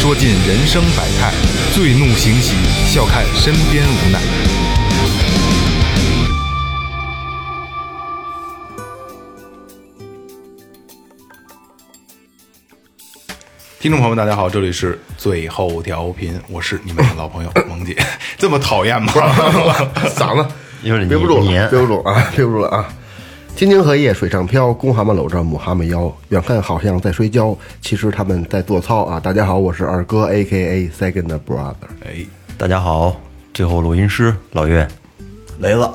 说尽人生百态；醉怒行喜，笑看身边无奈。听众朋友们，大家好，这里是最后调频，我是你们的老朋友 萌姐。这么讨厌吗？嗓子因为你憋不住了，憋不住啊，憋不住了啊！天津荷叶水上漂，公蛤蟆搂着母蛤蟆腰，远看好像在摔跤，其实他们在做操啊！大家好，我是二哥，A K A Second Brother。哎，大家好，最后录音师老岳，雷子，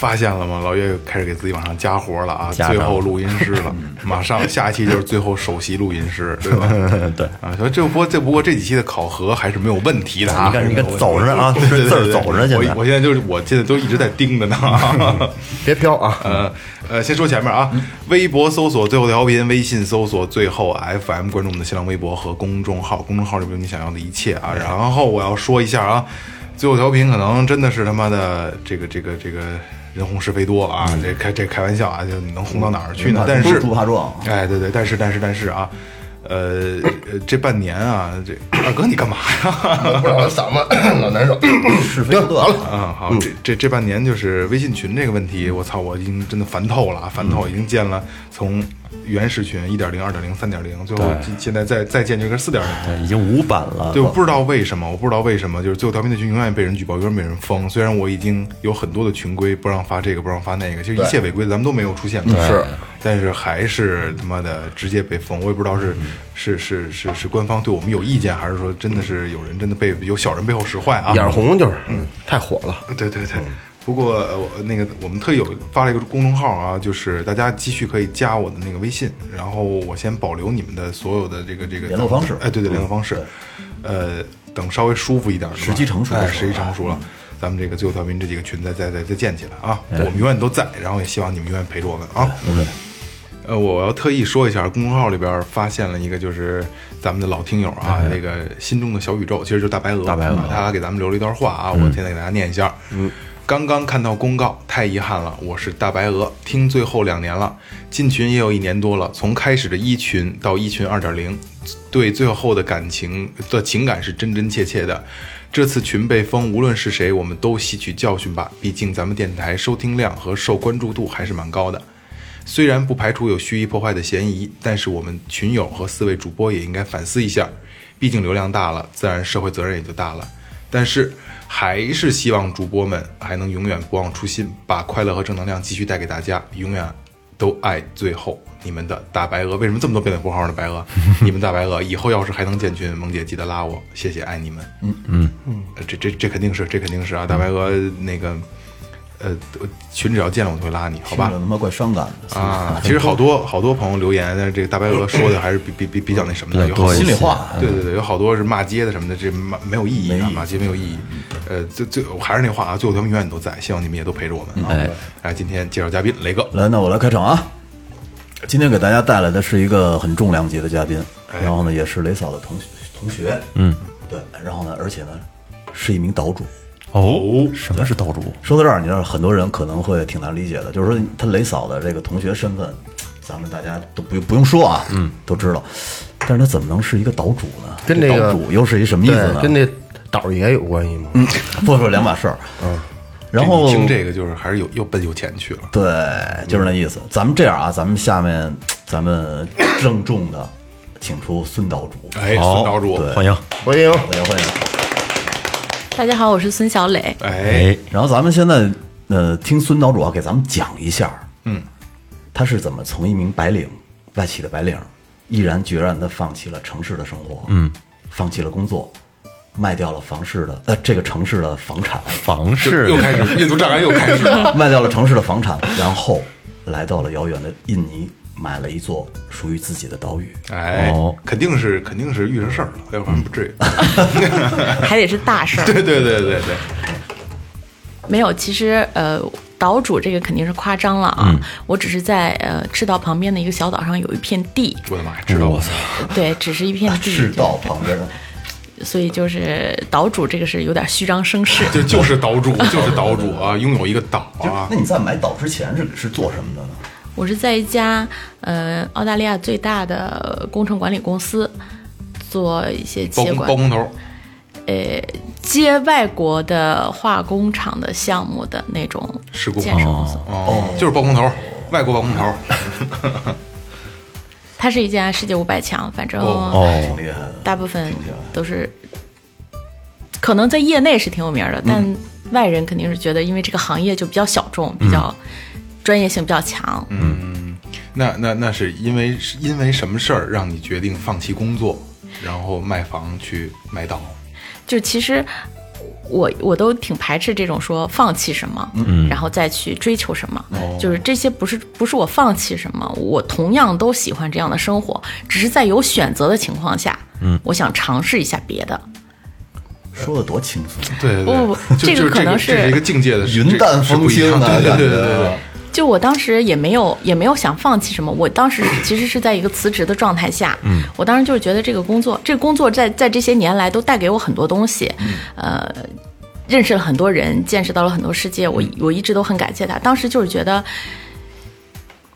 发现了吗？老岳开始给自己往上加活了啊！加最后录音师了，马上下一期就是最后首席录音师，对吧？对啊，所以这不这不过这几期的考核还是没有问题的啊！你看你看走着啊 对对对字儿对走着现在我我现在就是我现在都一直在盯着呢。别飘啊！呃呃，先说前面啊，微博搜索最后调频，微信搜索最后 FM，关注我们的新浪微博和公众号，公众号里面有你想要的一切啊。然后我要说一下啊，最后调频可能真的是他妈的这个这个这个人红是非多了啊，这开这开玩笑啊，就你能红到哪儿去呢？但是不怕撞哎，对对，但是但是但是啊。呃，呃这半年啊，这二哥你干嘛呀？不知道嗓子老难受，是非得了。啊，好，这这这半年就是微信群这个问题，我操，我已经真的烦透了，啊，烦透，已经建了从原始群一点零、二点零、三点零，最后现现在再再建这个四点零。对，已经五版了。对，我不知道为什么，我不知道为什么，就是最后调频的群永远被人举报，永远被人封。虽然我已经有很多的群规不让发这个，不让发那个，其实一切违规咱们都没有出现过，是，但是还是他妈的直接被封。我也不知道是是是是是官方对我们有意见，还是说真的是有人真的被有小人背后使坏啊？眼红就是，嗯，太火了。对对对。不过呃我那个我们特意有发了一个公众号啊，就是大家继续可以加我的那个微信，然后我先保留你们的所有的这个这个联络方式哎，对对，联络方式。呃，等稍微舒服一点时机成熟时机成熟了，咱们这个最后调频这几个群再再再再建起来啊！我们永远都在，然后也希望你们永远陪着我们啊！呃，我要特意说一下，公众号里边发现了一个，就是咱们的老听友啊，那个心中的小宇宙，其实就是大白鹅。大白鹅，他给咱们留了一段话啊，我现在给大家念一下。嗯，刚刚看到公告，太遗憾了，我是大白鹅，听最后两年了，进群也有一年多了，从开始的一群到一群二点零，对最后的感情的情感是真真切切的。这次群被封，无论是谁，我们都吸取教训吧。毕竟咱们电台收听量和受关注度还是蛮高的。虽然不排除有蓄意破坏的嫌疑，但是我们群友和四位主播也应该反思一下，毕竟流量大了，自然社会责任也就大了。但是还是希望主播们还能永远不忘初心，把快乐和正能量继续带给大家，永远都爱最后你们的大白鹅。为什么这么多标点符号呢？白鹅，你们大白鹅，以后要是还能建群，萌姐记得拉我，谢谢，爱你们。嗯嗯嗯，这这这肯定是，这肯定是啊，大白鹅那个。呃，群只要见了我就会拉你，好吧听着？他妈怪伤感的啊，其实好多好多朋友留言，但是这个大白鹅说的还是比比比比较那什么的，有好心里话。对对对，有好多是骂街的什么的，这骂没有意义啊，骂街没有意义。呃，最最还是那话啊，最后他们永远都在，希望你们也都陪着我们。哎，哎，今天介绍嘉宾雷哥，来，那我来开场啊。今天给大家带来的是一个很重量级的嘉宾，然后呢，也是雷嫂的同学同学，嗯，对，然后呢，而且呢，是一名岛主。哦，什么是岛主？说到这儿，你知道很多人可能会挺难理解的，就是说他雷嫂的这个同学身份，咱们大家都不不用说啊，嗯，都知道，但是他怎么能是一个岛主呢？跟这个岛主又是一什么意思呢？跟那岛爷有关系吗？嗯，不不两码事儿。嗯，然后听这个就是还是有又奔有钱去了。对，就是那意思。咱们这样啊，咱们下面咱们郑重的请出孙岛主，哎，孙岛主，对欢迎。欢迎，欢迎欢迎。大家好，我是孙小磊。哎，哎，然后咱们现在呃，听孙岛主啊给咱们讲一下，嗯，他是怎么从一名白领，外企的白领，毅然决然的放弃了城市的生活，嗯，放弃了工作，卖掉了房市的呃这个城市的房产，房市。又开始印度障碍又开始了。卖掉了城市的房产，然后来到了遥远的印尼，买了一座属于自己的岛屿。哎哦，肯定是肯定是遇上事儿了，要不然不至于。还得是大事儿。对对对对对，没有，其实呃，岛主这个肯定是夸张了啊，我只是在呃赤道旁边的一个小岛上有一片地，我的妈呀，知道我操，对，只是一片地，赤道旁边的，所以就是岛主这个是有点虚张声势。就就是岛主，就是岛主啊，拥有一个岛啊那，你在买岛之前是是做什么的呢？我是在一家呃澳大利亚最大的工程管理公司做一些接管。包工头，呃接外国的化工厂的项目的那种施工。建设公司。哦，就是包工头，外国包工头，它是一家世界五百强，反正哦挺厉害的。大部分都是，可能在业内是挺有名的，但外人肯定是觉得，因为这个行业就比较小众，比较专业性比较强。嗯那那那是因为是因为什么事儿让你决定放弃工作，然后卖房去买岛？就其实我我都挺排斥这种说放弃什么，嗯然后再去追求什么，就是这些不是不是我放弃什么，我同样都喜欢这样的生活，只是在有选择的情况下，嗯，我想尝试一下别的。说的多轻松，对对对，不不不这个可能是这是一个境界的云淡风轻对对对对。就我当时也没有也没有想放弃什么，我当时其实是在一个辞职的状态下，嗯，我当时就是觉得这个工作，这个工作在在这些年来都带给我很多东西，呃，认识了很多人，见识到了很多世界，我我一直都很感谢他。当时就是觉得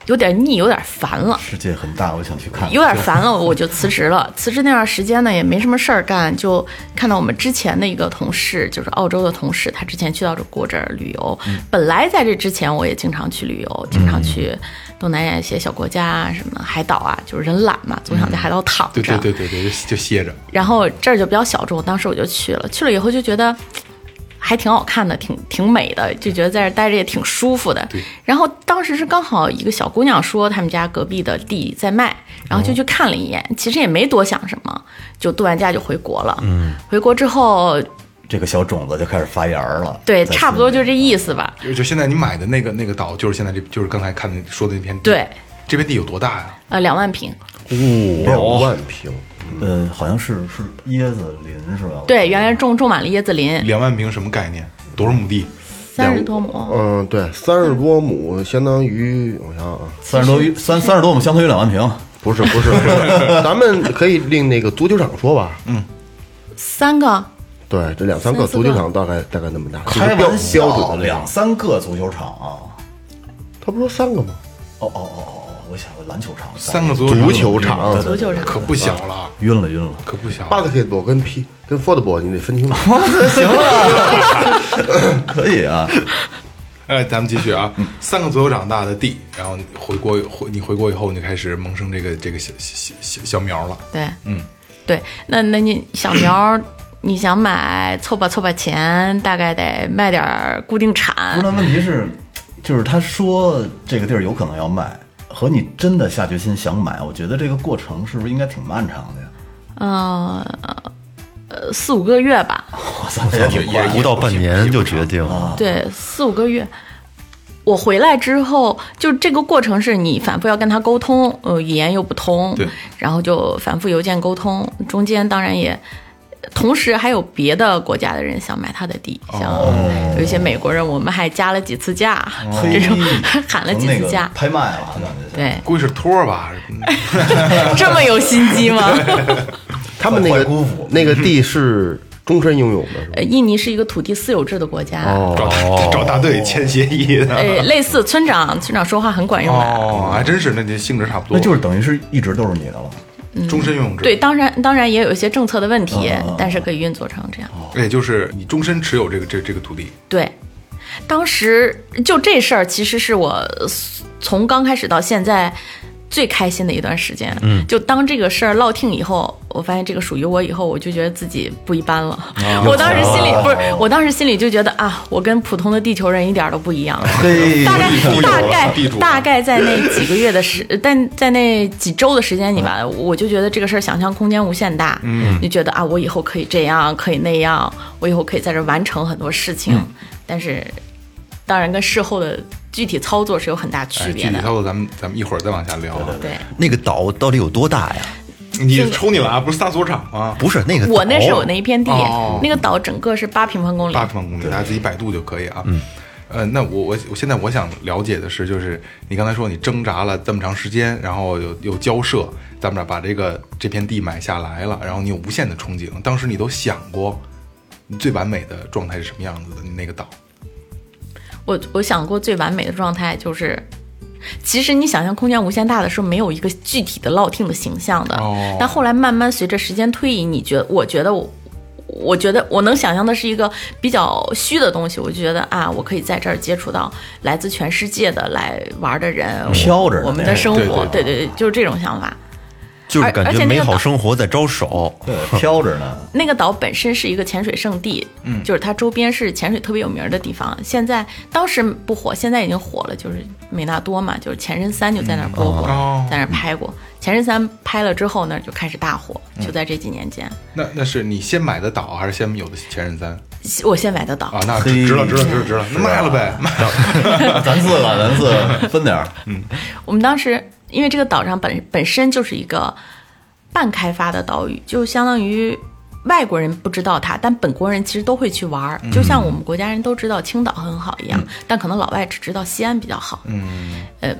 有点腻，有点烦了。世界很大，我想去看看。有点烦了，我就辞职了。辞职那段时间呢，也没什么事儿干，就看到我们之前的一个同事，就是澳洲的同事，他之前去到这过这儿旅游。本来在这之前，我也经常去旅游，经常去东南亚一些小国家啊，什么海岛啊，就是人懒嘛，总想在海岛躺着。对对对对对，就就歇着。然后这儿就比较小众，当时我就去了，去了以后就觉得还挺好看的，挺挺美的，就觉得在这儿待着也挺舒服的。然后当时是刚好一个小姑娘说他们家隔壁的地在卖，然后就去看了一眼，其实也没多想什么，就度完假就回国了。嗯，回国之后，这个小种子就开始发芽了。对，差不多就这意思吧。就就现在你买的那个那个岛，就是现在这就是刚才看的说的那片地。对，这片地有多大呀？呃，两万平，两万平，呃，好像是是椰子林是吧？对，原来种种满了椰子林，两万平什么概念？多少亩地？三十多亩。嗯，对，三十多亩相当于我想想啊，三十多于三三十多亩，相当于两万平。不是不是不是，咱们可以另那个足球场说吧，嗯三个，对，这两三个足球场大概大概那么大，开玩笑，标准的两。三个足球场啊！他不说三个吗？哦哦哦哦，我想个篮球场，三个足足球场足球场。可不小了，晕了晕了。可不小了。basketball 跟 P 跟 football 你得分清楚。行了，可以啊。哎，咱们继续啊，三个足球场大的地，然后你回国回你回国以后，你就开始萌生这个这个小小小小苗了。对，嗯，对，那那你小苗儿，你想买凑吧凑吧钱，大概得卖点儿固定不是，产。那问题是，就是他说这个地儿有可能要卖，和你真的下决心想买，我觉得这个过程是不是应该挺漫长的呀？嗯、呃，四五个月吧，我操，也挺快。不到半年就决定了，对，四五个月。我回来之后，就这个过程是你反复要跟他沟通，呃，语言又不通对，然后就反复邮件沟通，中间当然也，同时还有别的国家的人想买他的地，像有一些美国人，我们还加了几次价，这种 喊了几次价，拍卖了，感觉对，估计是托儿吧？这么有心机吗？他们那个那个地是终身拥有的，呃，印尼是一个土地私有制的国家，哦，找找大队签协议的。呃，类似村长，村长说话很管用的。哦，还真是，那这性质差不多。那就是等于是一直都是你的了。终身拥有制。对，，当然当然也有一些政策的问题，哦但是可以运作成这样。也就是你终身持有这个这这个土地。对，当时就这事儿，其实是我从刚开始到现在最开心的一段时间。嗯，就当这个事儿落听以后，我发现这个属于我以后，我就觉得自己不一般了。我当时心里不是，我当时心里就觉得啊，我跟普通的地球人一点都不一样。对大概大概大概在那几个月的时，但在那几周的时间里吧，我就觉得这个事儿想象空间无限大。嗯，就觉得啊，我以后可以这样，可以那样，我以后可以在这儿完成很多事情。但是，当然跟事后的具体操作是有很大区哎，具别的。体操作咱们咱们一会儿再往下聊啊。对，那个岛到底有多大呀？你抽你了啊？不是仨足球场吗？不是那个，我那是我那一片地哦，那个岛整个是八平方公里八。平方公里，大家自己百度就可以啊。呃，那我我我现在我想了解的是，就是你刚才说你挣扎了这么长时间，然后有有交涉，咱们俩把这个这片地买下来了，然后你有无限的憧憬，当时你都想过你最完美的状态是什么样子的？你那个岛，我我想过最完美的状态就是，其实你想象空间无限大的时候，没有一个具体的落听的形象的。哦但后来慢慢随着时间推移，你觉得我觉得我。我觉得我能想象的是一个比较虚的东西，我就觉得啊，我可以在这儿接触到来自全世界的来玩的人，飘着我们的生活，对对对，就是这种想法。就是感觉美好生活在招手。对，飘着呢。那个岛本身是一个潜水圣地，嗯，就是它周边是潜水特别有名的地方。现在当时不火，现在已经火了，就是美纳多嘛，就是前任三就在那儿播过，哦在那儿拍过。前任三拍了之后，那儿就开始大火，就在这几年间。那那是你先买的岛，还是先有的前任三我先买的岛，啊？那嘿值值了，值了，值了，值了，那卖了呗，卖了。咱四个，咱四个分点儿。嗯 我们当时因为这个岛上本本身就是一个半开发的岛屿，就相当于外国人不知道它，但本国人其实都会去玩儿，就像我们国家人都知道青岛很好一样，但可能老外只知道西安比较好。嗯，呃。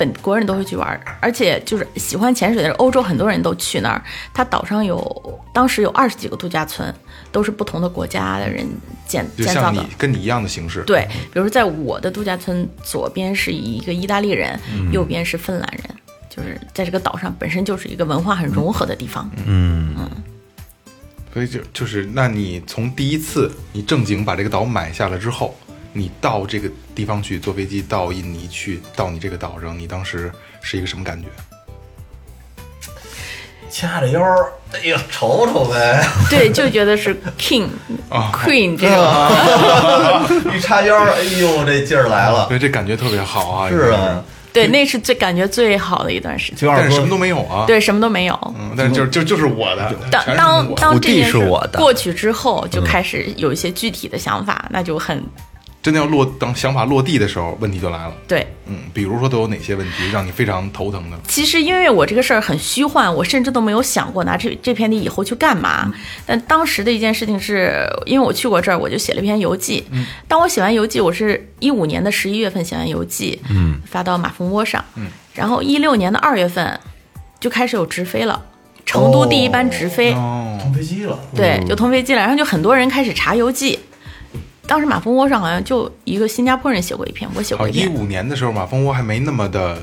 本国人都会去玩儿，而且就是喜欢潜水的欧洲很多人都去那儿。它岛上有当时有二十几个度假村，都是不同的国家的人建建造的。跟你一样的形式，对，比如说在我的度假村左边是一个意大利人，右边是芬兰人，就是在这个岛上本身就是一个文化很融合的地方。嗯嗯所以就就是，那你从第一次你正经把这个岛买下了之后，你到这个地方去坐飞机到印尼去，到你这个岛上，你当时是一个什么感觉？掐着腰儿，哎呀，瞅瞅呗。对，就觉得是 king 啊、queen 这种。一叉腰儿，哎呦，这劲儿来了。对，这感觉特别好啊！是啊，对，那是最感觉最好的一段时间。但是什么都没有啊。，对，什么都没有。嗯，但是就就就是我的，当当当这件事是我的过去之后，就开始有一些具体的想法，那就很真的要落当想法落地的时候，问题就来了。对。嗯，比如说都有哪些问题让你非常头疼的？其实因为我这个事儿很虚幻，我甚至都没有想过拿这这片地以后去干嘛。但当时的一件事情是，因为我去过这儿，我就写了一篇游记。当我写完游记，我是一五年的十一月份写完游记，嗯，发到马蜂窝上，嗯，然后一六年的二月份就开始有直飞了，成都第一班直飞，哦，通飞机了。对，就通飞机了，然后就很多人开始查游记。当时马蜂窝上好像就一个新加坡人写过一篇，我写，过一篇，一五年的时候，马蜂窝还没那么的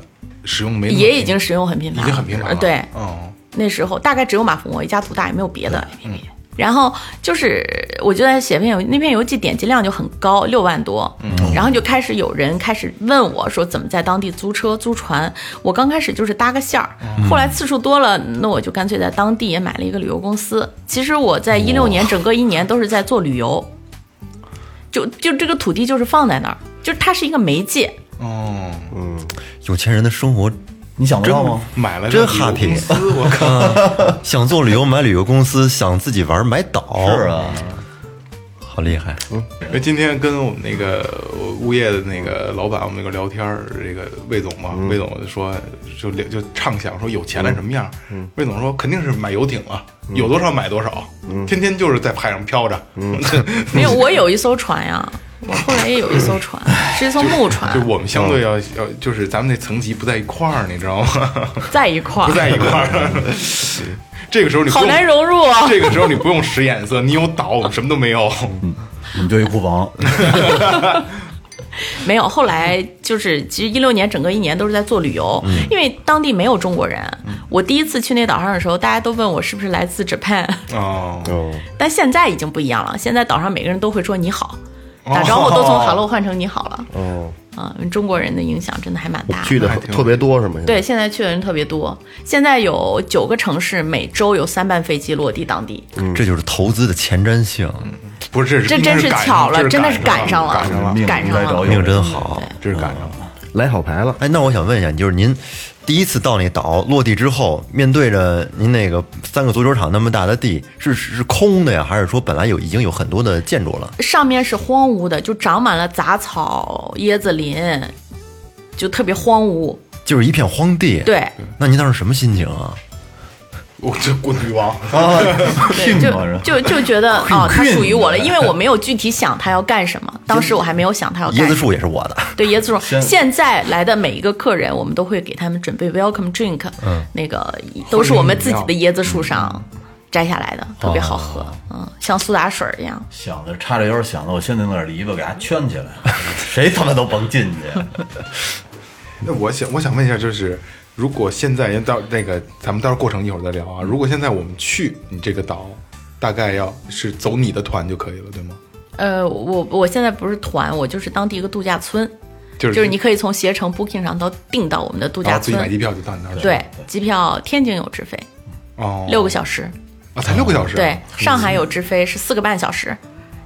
使用，没也已经使用很频繁了，已经很频繁了。呃对，嗯，那时候大概只有马蜂窝一家独大，也没有别的 APP。然后就是，我就在写篇游，那篇游记点击量就很高，六万多。然后就开始有人开始问我说怎么在当地租车、租船。我刚开始就是搭个线儿，后来次数多了，那我就干脆在当地也买了一个旅游公司。其实我在一六年整个一年都是在做旅游，就就这个土地就是放在那儿，就是它是一个媒介。哦，嗯。有钱人的生活你想得到吗？买了真个旅游 happy 公司，我靠，想做旅游买旅游公司，想自己玩买岛，是，啊，好厉害。因为今天跟我们那个物业的那个老板，我们那个聊天儿，这个魏总嘛，魏总就说就就畅想说有钱了什么样？魏总说肯定是买游艇了，有多少买多少，天天就是在海上飘着，没有，我有一艘船呀，我后来也有一艘船，是一艘木船。就，我们相对要要就是咱们那层级不在一块儿，你知道吗？在一块儿。不，在一块儿。这个时候你好难融入啊。这个时候你不用使眼色，你有岛，我们什么都没有。我们就一库房。没有，后来就是其实一六年整个一年都是在做旅游，因为当地没有中国人。我第一次去那岛上的时候，大家都问我是不是来自 Japan，哦，哦，但现在已经不一样了，现在岛上每个人都会说你好，打招呼都从 hello 换成你好了。哦，啊，中国人的影响真的还蛮大的。去的特别多是吗？对，现在去的人特别多，现在有九个城市，每周有三班飞机落地当地。嗯这就是投资的前瞻性，不是，这真是巧了，真的是赶赶上了，赶上了，命赶上了。命真好。这是赶上了。来好牌了。哎，那我想问一下，就是您第一次到那岛落地之后，面对着您那个三个足球场那么大的地，是是是空的呀，还是说本来有已经有很多的建筑了？上面是荒芜的，就长满了杂草、椰子林，就特别荒芜。就是一片荒地。，对，那您当时什么心情啊？我这滚女王，对，聘嘛是就就就觉得哦，它属于我了，因为我没有具体想它要干什么，当时我还没有想它要干什么。椰子树也是我的，对椰子树，现在来的每一个客人，我们都会给他们准备 welcome drink，嗯，那个都是我们自己的椰子树上摘下来的，特别好喝，嗯，像苏打水一样。想的叉着腰，想的我先弄点篱笆给它圈起来，谁他妈都甭进去。那我想我想问一下，就是如果现在人到那个，咱们到时候过程一会儿再聊啊。如果现在我们去你这个岛，大概要是走你的团就可以了，对吗？呃，我我现在不是团，我就是当地一个度假村，就是就是你可以从携程 Booking 上都订到我们的度假村自己买。机票就到你那儿了。对，机票天津有直飞，哦，六个小时。啊，才六个小时。对，上海有直飞是四个半小时，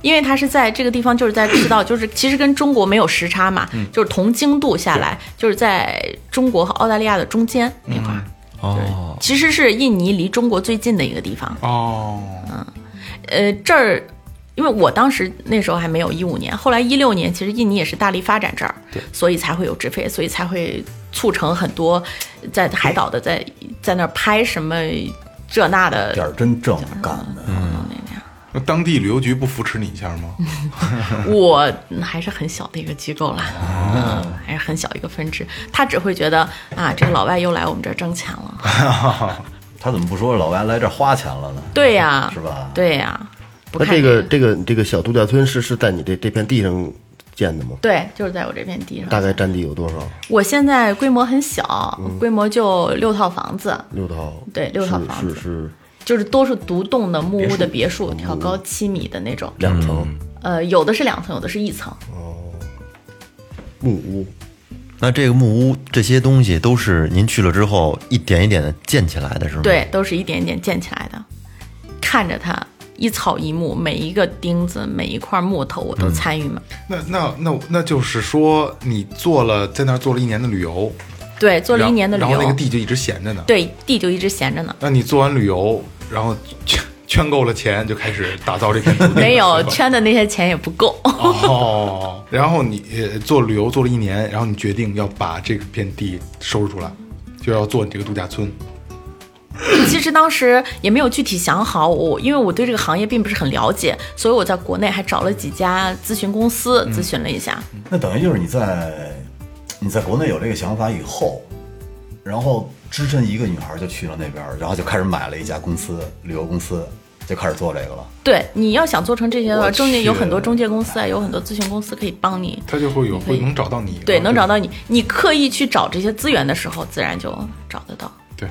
因为它是在这个地方，就是在赤道，就是其实跟中国没有时差嘛，就是同经度下来，就是在中国和澳大利亚的中间那块儿。哦，其实是印尼离中国最近的一个地方。哦，嗯。呃，这儿，因为我当时那时候还没有一五年，后来一六年，其实印尼也是大力发展这儿，所以才会有直飞，所以才会促成很多在海岛的在在那儿拍什么这那的点儿真正干的，那当地旅游局不扶持你一下吗？我还是很小的一个机构啦，嗯，还是很小一个分支，他只会觉得啊，这个老外又来我们这儿挣钱了，他怎么不说老外来这儿花钱了呢？对呀，是吧对呀，不那这个这个这个小度假村是是在你这这片地上建的吗？对，就是在我这片地上。大概占地有多少？我现在规模很小，嗯规模就六套房子，六套。对六套房子是是就是都是独栋的木屋的别墅，挑高七米的那种。两层呃，有的是两层，有的是一层。哦木屋。那这个木屋这些东西都是您去了之后一点一点的建起来的，是吗？对，都是一点一点建起来的。看着它一草一木，每一个钉子，每一块木头，我都参与嘛。那那那那就是说，你做了在那儿做了一年的旅游，对，做了一年的旅游然后那，个地就一直闲着呢。对，地就一直闲着呢。那你做完旅游，然后圈圈够了钱，就开始打造这片土地。没有圈的那些钱也不够。哦，然后你呃做旅游做了一年，然后你决定要把这片地收拾出来，就要做你这个度假村。其实当时也没有具体想好，我因为我对这个行业并不是很了解，所以我在国内还找了几家咨询公司咨询了一下。那等于就是你在你在国内有这个想法以后，然后只身一个女孩就去了那边儿，然后就开始买了一家公司旅游公司，就开始做这个了。对，你要想做成这些的话，中间有很多中介公司啊，有很多咨询公司可以帮你。他就会有会能找到你，对，能找到你。你刻意去找这些资源的时候，自然就找得到。对。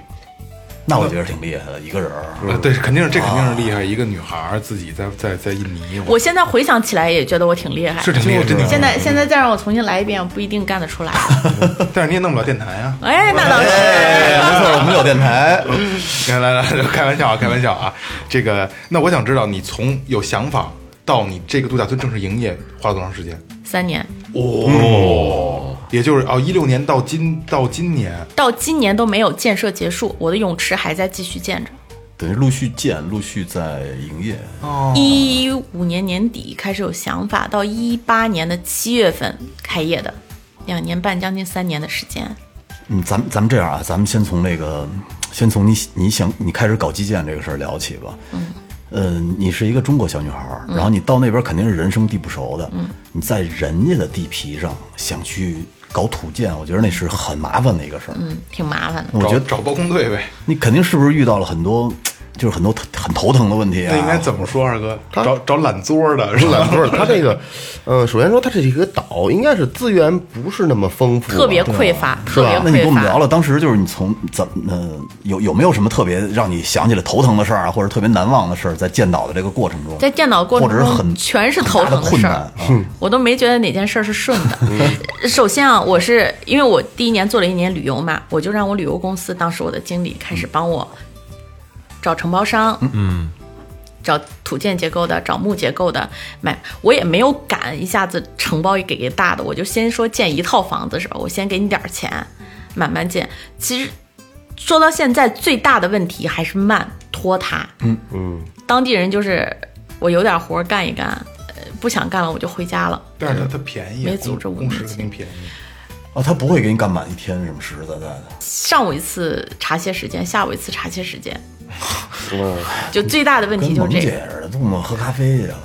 那我觉得挺厉害的，一个人儿。呃，对，肯定是这肯定是厉害。一个女孩儿自己在在在印尼，我现在回想起来也觉得我挺厉害，是挺厉害，真的。现在现在再让我重新来一遍，我不一定干得出来。但是你也弄不了电台啊。哎，那倒是。没错，我们有电台，来来来，开玩笑啊，开玩笑啊。这个，那我想知道，你从有想法到你这个度假村正式营业花了多长时间？三年哦，也就是哦，一六年到今到今年，到今年都没有建设结束，我的泳池还在继续建着。等于陆续建，陆续在营业。一五年年底开始有想法，到一八年的七月份开业的，两年半，将近三年的时间。嗯，咱们咱们这样啊，咱们先从那个，先从你你想你开始搞基建这个事儿聊起吧。嗯。呃，你是一个中国小女孩儿，然后你到那边肯定是人生地不熟的。嗯。你在人家的地皮上想去搞土建，我觉得那是很麻烦的一个事儿。嗯，挺麻烦的。我觉得找找包工队呗。你肯定是不是遇到了很多，就是很多很头疼的问题啊？那应该怎么说，二哥？找找懒桌的，是吧？不是他这个，呃，首先说它这是一个岛，应该是资源不是那么丰富，特别匮乏，是吧那你跟我。们聊聊，当时就是你从怎么呃有有没有什么特别让你想起来头疼的事儿啊，或者特别难忘的事儿，在建岛的这个过程中，在建岛过程中或者是很全是头疼的困事儿我都没觉得哪件事儿是顺的。首先啊，我是因为我第一年做了一年旅游嘛，我就让我旅游公司当时我的经理开始帮我找承包商，嗯，找土建结构的，找木结构的，买我也没有敢一下子承包一给个大的，我就先说建一套房子是吧？我先给你点儿钱，慢慢建。其实说到现在，最大的问题还是慢拖沓。嗯嗯，当地人就是我有点活儿干一干，呃，不想干了我就回家了。但是它它便宜，没组织工工时五年肯定便宜。哦，他不会给你干满一天什么实实在在的。上午一次茶歇时间，下午一次茶歇时间，就最大的问题就是这个。姐似的，动不动喝咖啡去了。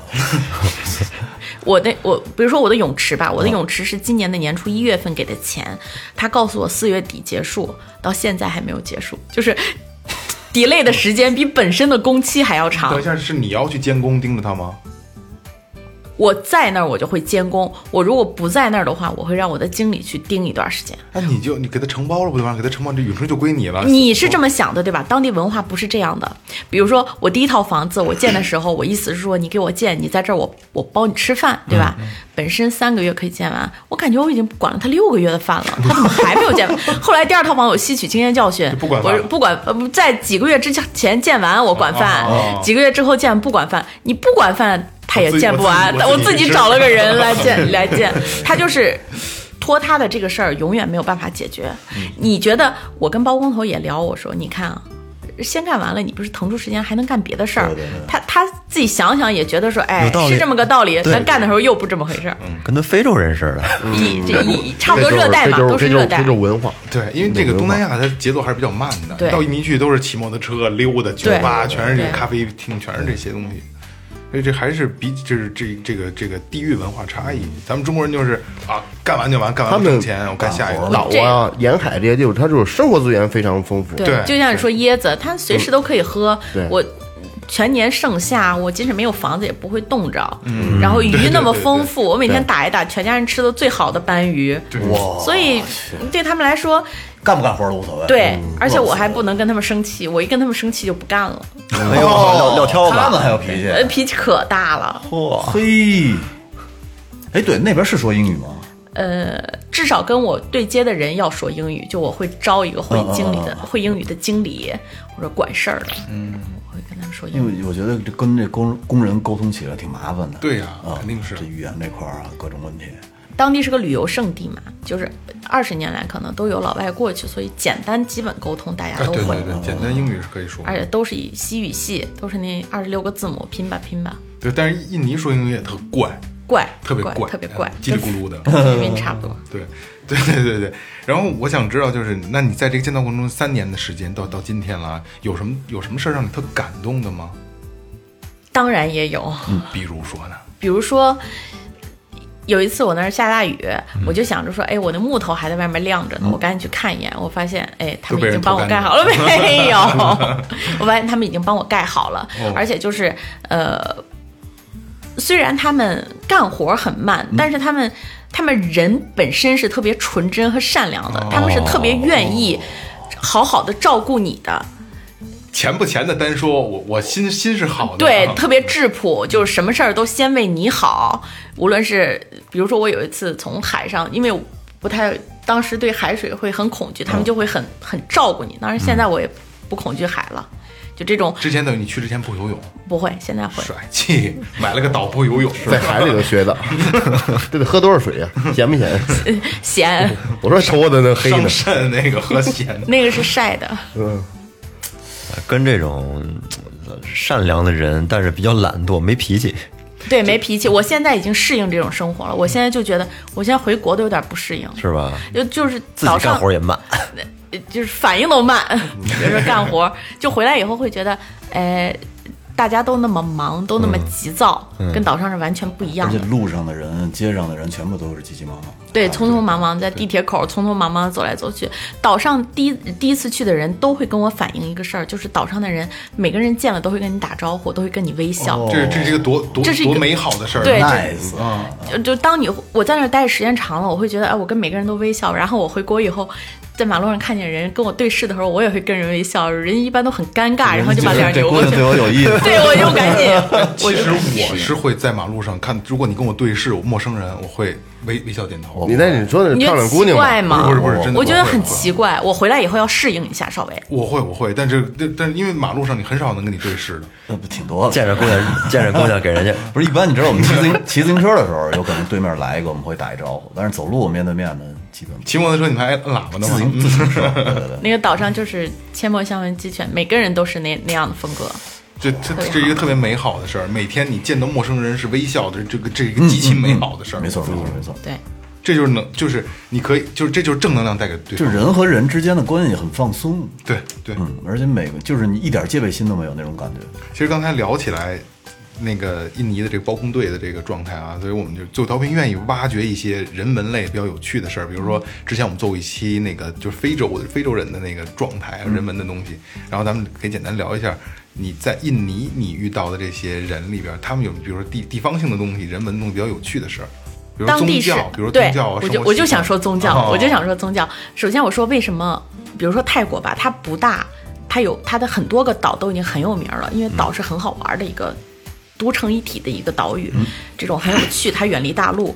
我的我比如说我的泳池吧，我的泳池是今年的年初一月份给的钱，他告诉我四月底结束，到现在还没有结束，就是 delay 的时间比本身的工期还要长等一。下，是你要去监工盯着他吗？我在那儿我就会监工，我如果不在那儿的话，我会让我的经理去盯一段时间。那你就你给他承包了不就完了？给他承包，这永春就归你了。你是这么想的，对吧？当地文化不是这样的。比如说，我第一套房子我建的时候，我意思是说，你给我建，你在这儿我我包你吃饭，对吧？本身三个月可以建完，我感觉我已经管了他六个月的饭了，他怎么还没有建完？后来第二套房我吸取经验教训，不管我不管呃不在几个月之前建完我管饭，哦哦几个月之后建不管饭，你不管饭他也我自己建不完，我自己我自己我自己找了个人来见 来见，他就是。拖他的这个事儿永远没有办法解决。你觉得我跟包工头也聊，我说你看啊，先干完了，你不是腾出时间还能干别的事儿？他他自己想想也觉得说，哎是这么个道理。对咱干的时候又不这么回事儿。跟那非洲人似的。一这一差不多热带嘛，都是热带这就是这。就是文化。对，因为这个东南亚它节奏还是比较慢的。对到印尼去都是骑摩托车溜达，酒吧全是这咖啡厅，全是这些东西。所以这还是比就是这这个这个地域文化差异。咱们中国人就是啊，干完就完，干完挣钱，我干下一个。老挝啊、沿海这些地方，它就是生活资源非常丰富。对就像你说椰子，它随时都可以喝。对我全年盛夏，我即使没有房子也不会冻着。嗯然后鱼那么对对丰富，我每天打一打，全家人吃的最好的斑鱼。哇，所以对他们来说，干不干活都无所谓。对，而且我还不能跟他们生气，我一跟他们生气就不干了，哎呦，撂撂挑他们，还有脾气。呃，脾气可大了。嚯，嘿，哎，对，那边是说英语吗？呃，至少跟我对接的人要说英语，就我会招一个会经理的、嗯会英语的经理或者管事儿的，嗯，我会跟他们说英语。因为我觉得这跟这工工人沟通起来挺麻烦的。对呀啊，肯定是这语言这块儿啊，各种问题。当地是个旅游胜地嘛，就是二十年来可能都有老外过去，所以简单基本沟通大家哎，都会，对对对，简单英语是可以说。而且都是以西语系，都是那二十六个字母拼吧拼吧，对，但是印尼说英语也特怪，怪，特别怪，特别怪，叽里咕噜的。跟菲律宾差不多。对，对对对对。然后我想知道，就是那你在这个建造过程中三年的时间，到到今天了，有什么有什么事儿让你特感动的吗？当然也有，比如说呢？比如说，有一次我那儿下大雨，我就想着说，哎，我的木头还在外面晾着呢，我赶紧去看一眼。我发现，哎，他们已经帮我盖好了没有？我发现他们已经帮我盖好了，而且就是呃，虽然他们干活很慢，但是他们他们人本身是特别纯真和善良的，他们是特别愿意好好的照顾你的。钱不钱的单说，我我心心是好的。对，啊特别质朴，就是什么事儿都先为你好。无论是比如说我有一次从海上，因为不太当时对海水会很恐惧，他们就会很很照顾你。当然现在我也不恐惧海了，就这种之前等于你去之前不游泳，不会，现在会。帅气，买了个岛不游泳，在海里头学的，这得喝多少水呀、咸不咸？咸，我说头发都能黑上呢。肾那个和咸的。那个是晒的。跟这种呃善良的人，但是比较懒惰、没脾气，对，没脾气。我现在已经适应这种生活了。我现在就觉得，我现在回国都有点不适应，是吧？就就是自己干活也慢，就是反应都慢，比如说干活，就回来以后会觉得，哎，大家都那么忙，都那么急躁，跟岛上是完全不一样的。而且路上的人、街上的人全部都是急急忙忙。对，匆匆忙忙在地铁口匆匆忙忙地走来走去。岛上第一第一次去的人都会跟我反映一个事儿，就是岛上的人每个人见了都会跟你打招呼，都会跟你微笑。这这是一个多多这是一个多美好的事儿。对 nice 啊，就就当你我在那儿待的时间长了，我会觉得，哎，我跟每个人都微笑。然后我回国以后，在马路上看见人跟我对视的时候，我也会跟人微笑。人一般都很尴尬，然后就把脸这扭过去姑娘对。我有意思。对，我就赶紧，其实我是会在马路上看，如果你跟我对视，我陌生人，我会微微笑点头。你那你说的你觉得奇漂亮姑娘吧？怪吗？不是不是真的我觉得很奇怪。我回来以后要适应一下，稍微。我会我会，但是但但是因为马路上你很少能跟你对视的。那不挺多的。见着姑娘，见着姑娘给人家 不是一般，你知道我们骑自行骑自行车的时候，有可能对面来一个，我们会打一招呼，但是走路面对面的基本骑摩托车你们还按喇叭呢吗？自行自行车，对对对。那个岛上就是阡陌相闻鸡犬，每个人都是那那样的风格。这这这是一个特别美好的事儿。每天你见到陌生人是微笑的，这个这是一个极其美好的事儿。没错没错没错。对，这就是能，就是你可以，就是这就是正能量带给对就方。人和人之间的关系很放松，对对，嗯，而且每个就是你一点戒备心都没有那种感觉。其实刚才聊起来，那个印尼的这个包工队的这个状态啊，所以我们就最后调频愿意挖掘一些人文类比较有趣的事儿，比如说之前我们做过一期那个就是非洲非洲人的那个状态啊，人文的东西，然后咱们可以简单聊一下。你在印尼你遇到的这些人里边，他们有比如说地地方性的东西、人文的东西比较有趣的事儿，比如宗当地是教，比如对宗教啊，我生就我就想说宗教，哦我就想说宗教。首先我说为什么，比如说泰国吧，它不大，它有它的很多个岛都已经很有名了，因为岛是很好玩的一个独成一体的一个岛屿，这种很有趣，它远离大陆。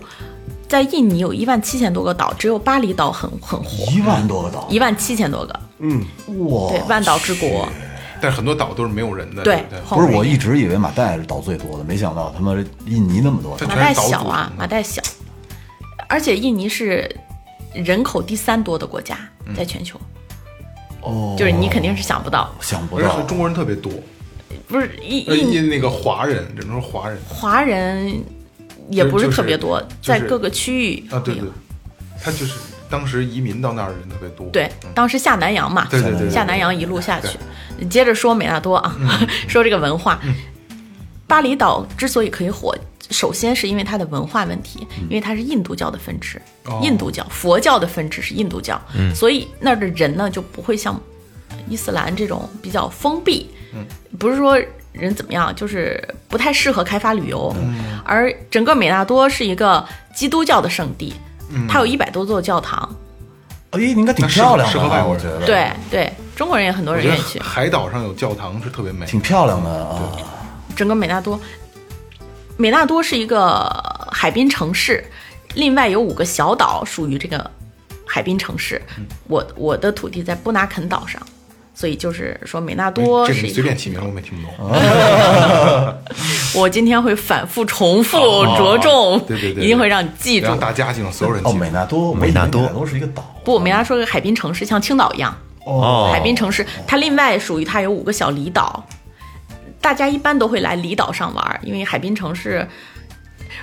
在印尼有一万七千多个岛，只有巴厘岛很很火，一万多个岛，一万七千多个，嗯。哇对，万岛之国，但是很多岛都是没有人的，对对不是，我一直以为马代是岛最多的，没想到他妈印尼那么多。马代小啊，马代小，而且印尼是人口第三多的国家，在全球，哦，就是你肯定是想不到，想不到。而且中国人特别多，不是印呃，印印那个华人，只能说华人。华人也不是特别多，就是在各个区域啊，对对，他就是当时移民到那儿的人特别多，对，当时下南洋嘛，对对对对下南洋一路下去。接着说美纳多啊，嗯。说这个文化，巴厘岛之所以可以火，首先是因为它的文化问题，因为它是印度教的分支，印度教、佛教的分支是印度教，所以那儿的人呢就不会像伊斯兰这种比较封闭，嗯不是说。人怎么样？就是不太适合开发旅游，嗯而整个美纳多是一个基督教的圣地，嗯它有一百多座教堂，哎，应该挺漂亮的啊，适合外国人我觉得，对对，中国人也很多人愿意去。海岛上有教堂是特别美，挺漂亮的啊。整个美纳多，美纳多是一个海滨城市，另外有五个小岛属于这个海滨城市。嗯我我的土地在布纳肯岛上，所以就是说美纳多哎这你是一个。随便起名我没听懂。我今天会反复重复哦着重，对对对对一定会让你记住让。大家记住，所有人哦，记住。美纳多，美纳多美纳多是一个岛。不，美纳说个海滨城市，像青岛一样。哦海滨城市，它另外属于它有五个小离岛，大家一般都会来离岛上玩儿，因为海滨城市，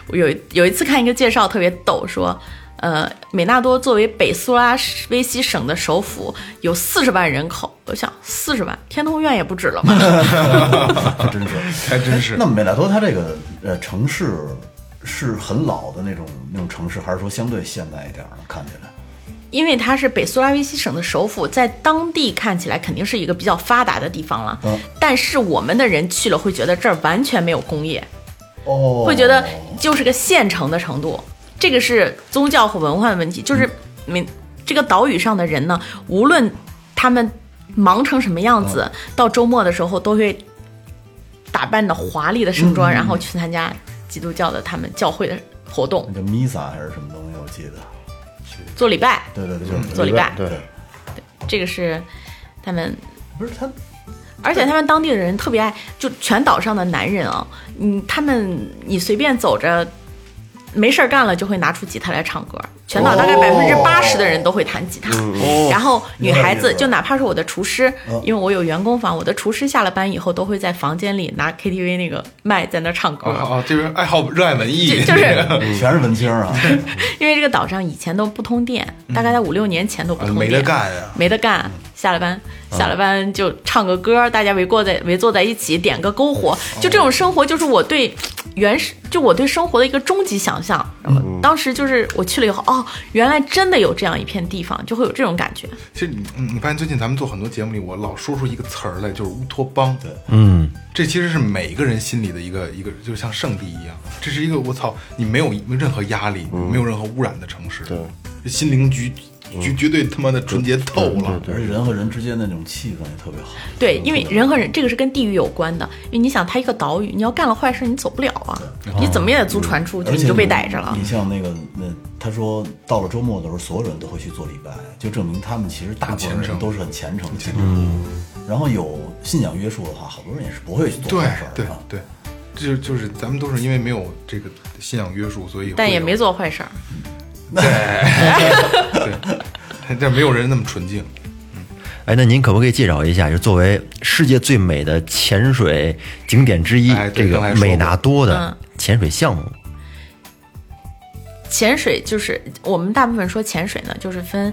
我有有一次看一个介绍特别逗，说，呃，美纳多作为北苏拉威西省的首府，有四十万人口，我想四十万，天通苑也不止了吧？还真是。还真是那。么美纳多它这个呃城市是很老的那种那种城市，还是说相对现代一点呢？看起来因为它是北苏拉威西省的首府，在当地看起来肯定是一个比较发达的地方了。嗯但是我们的人去了会觉得这儿完全没有工业，哦，会觉得就是个县城的程度。这个是宗教和文化的问题，就是每这个岛屿上的人呢，无论他们忙成什么样子，到周末的时候都会打扮的华丽的盛装，然后去参加基督教的他们教会的活动。那，叫弥撒还是什么东西？我记得，做礼拜。对对对，就是做礼拜。对，这个是他们不是他而且他们当地的人特别爱，就全岛上的男人啊，嗯，他们你随便走着，没事儿干了就会拿出吉他来唱歌。全岛大概百分之八十的人都会弹吉他，然后女孩子就哪怕是我的厨师，因为我有员工房，我的厨师下了班以后都会在房间里拿 KTV 那个麦在那唱歌，哦哦，就是爱好热爱文艺，就 就是 全是文青啊，因为这个岛上以前都不通电，大概在五六年前都不通电，啊没得干啊。没得干，下了班，下了班就唱个歌，大家围过在围坐在一起，点个篝火，就这种生活，就是我对原始，就我对生活的一个终极想象。然后当时就是我去了以后，哦，原来真的有这样一片地方，就会有这种感觉。其实你嗯你发现最近咱们做很多节目里，我老说出一个词儿来，就是乌托邦。对，嗯，这其实是每个人心里的一个一个，就像圣地一样。这是一个我操，你没有任何压力，没有任何污染的城市，对，心灵绝绝绝对他妈的纯洁透了。而且人和人之间的那种气氛也特别好。对，因为人和人这个是跟地域有关的，因为你想，它一个岛屿，你要干了坏事，你走不了啊，你怎么也得租船出去，你就被逮着了你。像那个那他说到了周末的时候，所有人都会去做礼拜，就证明他们其实大部分人都是很虔诚的。嗯，然后有信仰约束的话，好多人也是不会去做坏事儿对。对，这就就是咱们都是因为没有这个信仰约束，所以但也没做坏事儿，对，这没有人那么纯净。哎，那您可不可以介绍一下，就作为世界最美的潜水景点之一，哎这个美纳多的嗯潜水项目？潜水就是我们大部分说潜水呢，就是分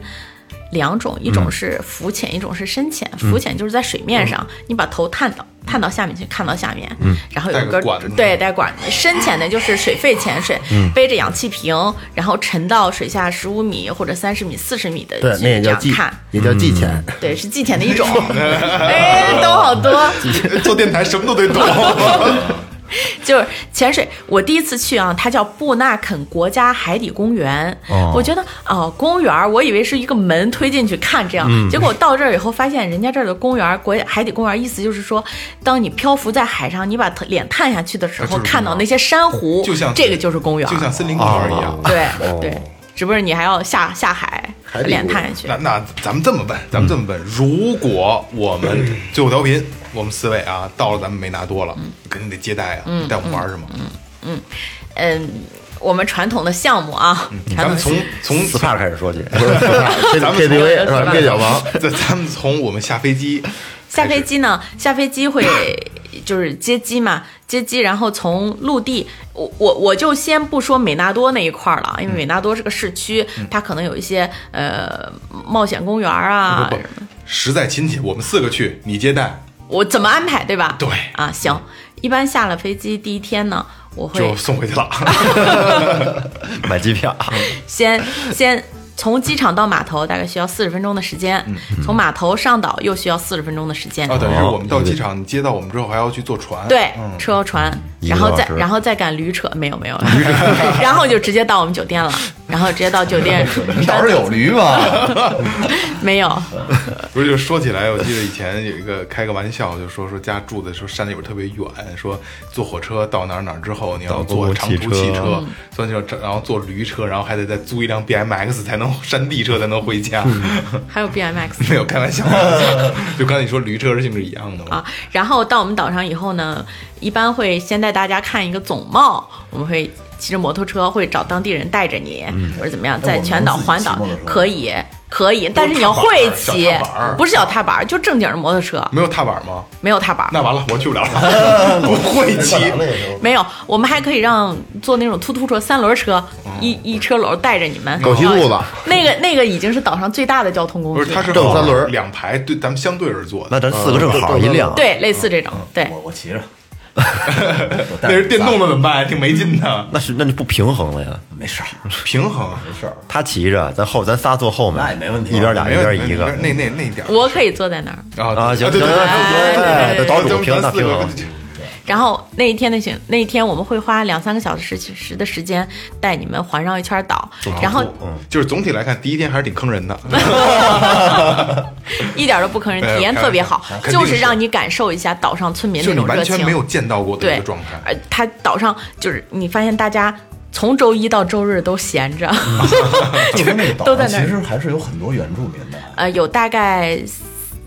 两种，一种是浮潜，一种是深潜。浮潜就是在水面上，你把头探到探到下面去，看到下面，然后有一个管子对带管子。深潜的就是水肺潜水，背着氧气瓶，然后沉到水下十五米或者三十米、四十米的对，那也这叫看。，也叫季潜。对，是季潜的一种。哎，懂好多。做电台什么都得懂。就是潜水，我第一次去啊，它叫布纳肯国家海底公园。哦我觉得哦，公园儿，我以为是一个门推进去看这样，嗯结果我到这儿以后发现，人家这儿的公园儿国海底公园，意思就是说，当你漂浮在海上，你把头脸探下去的时候，看到那些珊瑚，就像这个就是公园，就像森林公园一样。对对，只不过你还要下下海，脸探下去那。那咱们这么问，咱们这么问，如果我们最后调频，我们四位啊到了咱们没拿多了，肯定得接待啊，带我们玩是吗？嗯嗯，我们传统的项目啊，咱们从从 SPA 开始说起，咱们 KTV 是吧？蹩脚王，这咱们从我们下飞机下飞机呢，下飞机会 就是接机嘛，接机，然后从陆地，我我我就先不说美纳多那一块儿了，因为美纳多是个市区，它可能有一些呃冒险公园啊不，不实在亲戚，我们四个去，你接待。我怎么安排，对吧？对啊，行，一般下了飞机第一天呢，我会就送回去了。买机票，先先从机场到码头大概需要四十分钟的时间，从码头上岛又需要四十分钟的时间。哦，等于是我们到机场，你接到我们之后还要去坐船。对，嗯车船，然后再然后再赶驴车，没有没有，然后就直接到我们酒店了，然后直接到酒店，你岛上有驴吗？没有？不是，就说起来，我记得以前有一个开个玩笑，就说说家住的说山里边特别远，说坐火车到哪儿哪儿之后，你要坐长途汽车汽车，坐那种然后坐驴车，然后还得再租一辆 BMX 才能山地车才能回家。还有 BMX 没有开玩笑，就刚才你说驴车是性质一样的嘛？啊，然后到我们岛上以后呢，一般会先带大家看一个总貌，我们会骑着摩托车，会找当地人带着你，或者怎么样，在全岛环岛可以可以，但是你要会骑不是小踏板，就正经的摩托车，没有踏板吗？没有踏板。那完了，我去不了了，不会骑。没有，我们还可以让坐那种突突车、三轮车，哦一一车篓带着你们。狗骑兔子，那个那个已经是岛上最大的交通工具了。不是，它是正三轮两排对，咱们相对而坐。那咱四个正好一辆，对，类似这种，对，我我骑着，那是电动的怎么办？挺没劲的，那是那就不平衡了呀。没事儿，平衡没事儿。他骑着，咱后咱仨坐后面，那也没问题一边俩一边一个那那那点儿我可以坐在那儿。啊，行行对对对行，哎，这岛主平那平衡，然后那一天的行，那一天我们会花两三个小时时的时间带你们环绕一圈岛，然后就是总体来看，第一天还是挺坑人的。一点都不坑人，哎体验特别好就是是让你感受一下岛上村民那种热情。完全没有见到过的一对个状态。呃，他岛上就是你发现大家从周一到周日都闲着，就是那个岛都在那其实还是有很多原住民的，呃，有大概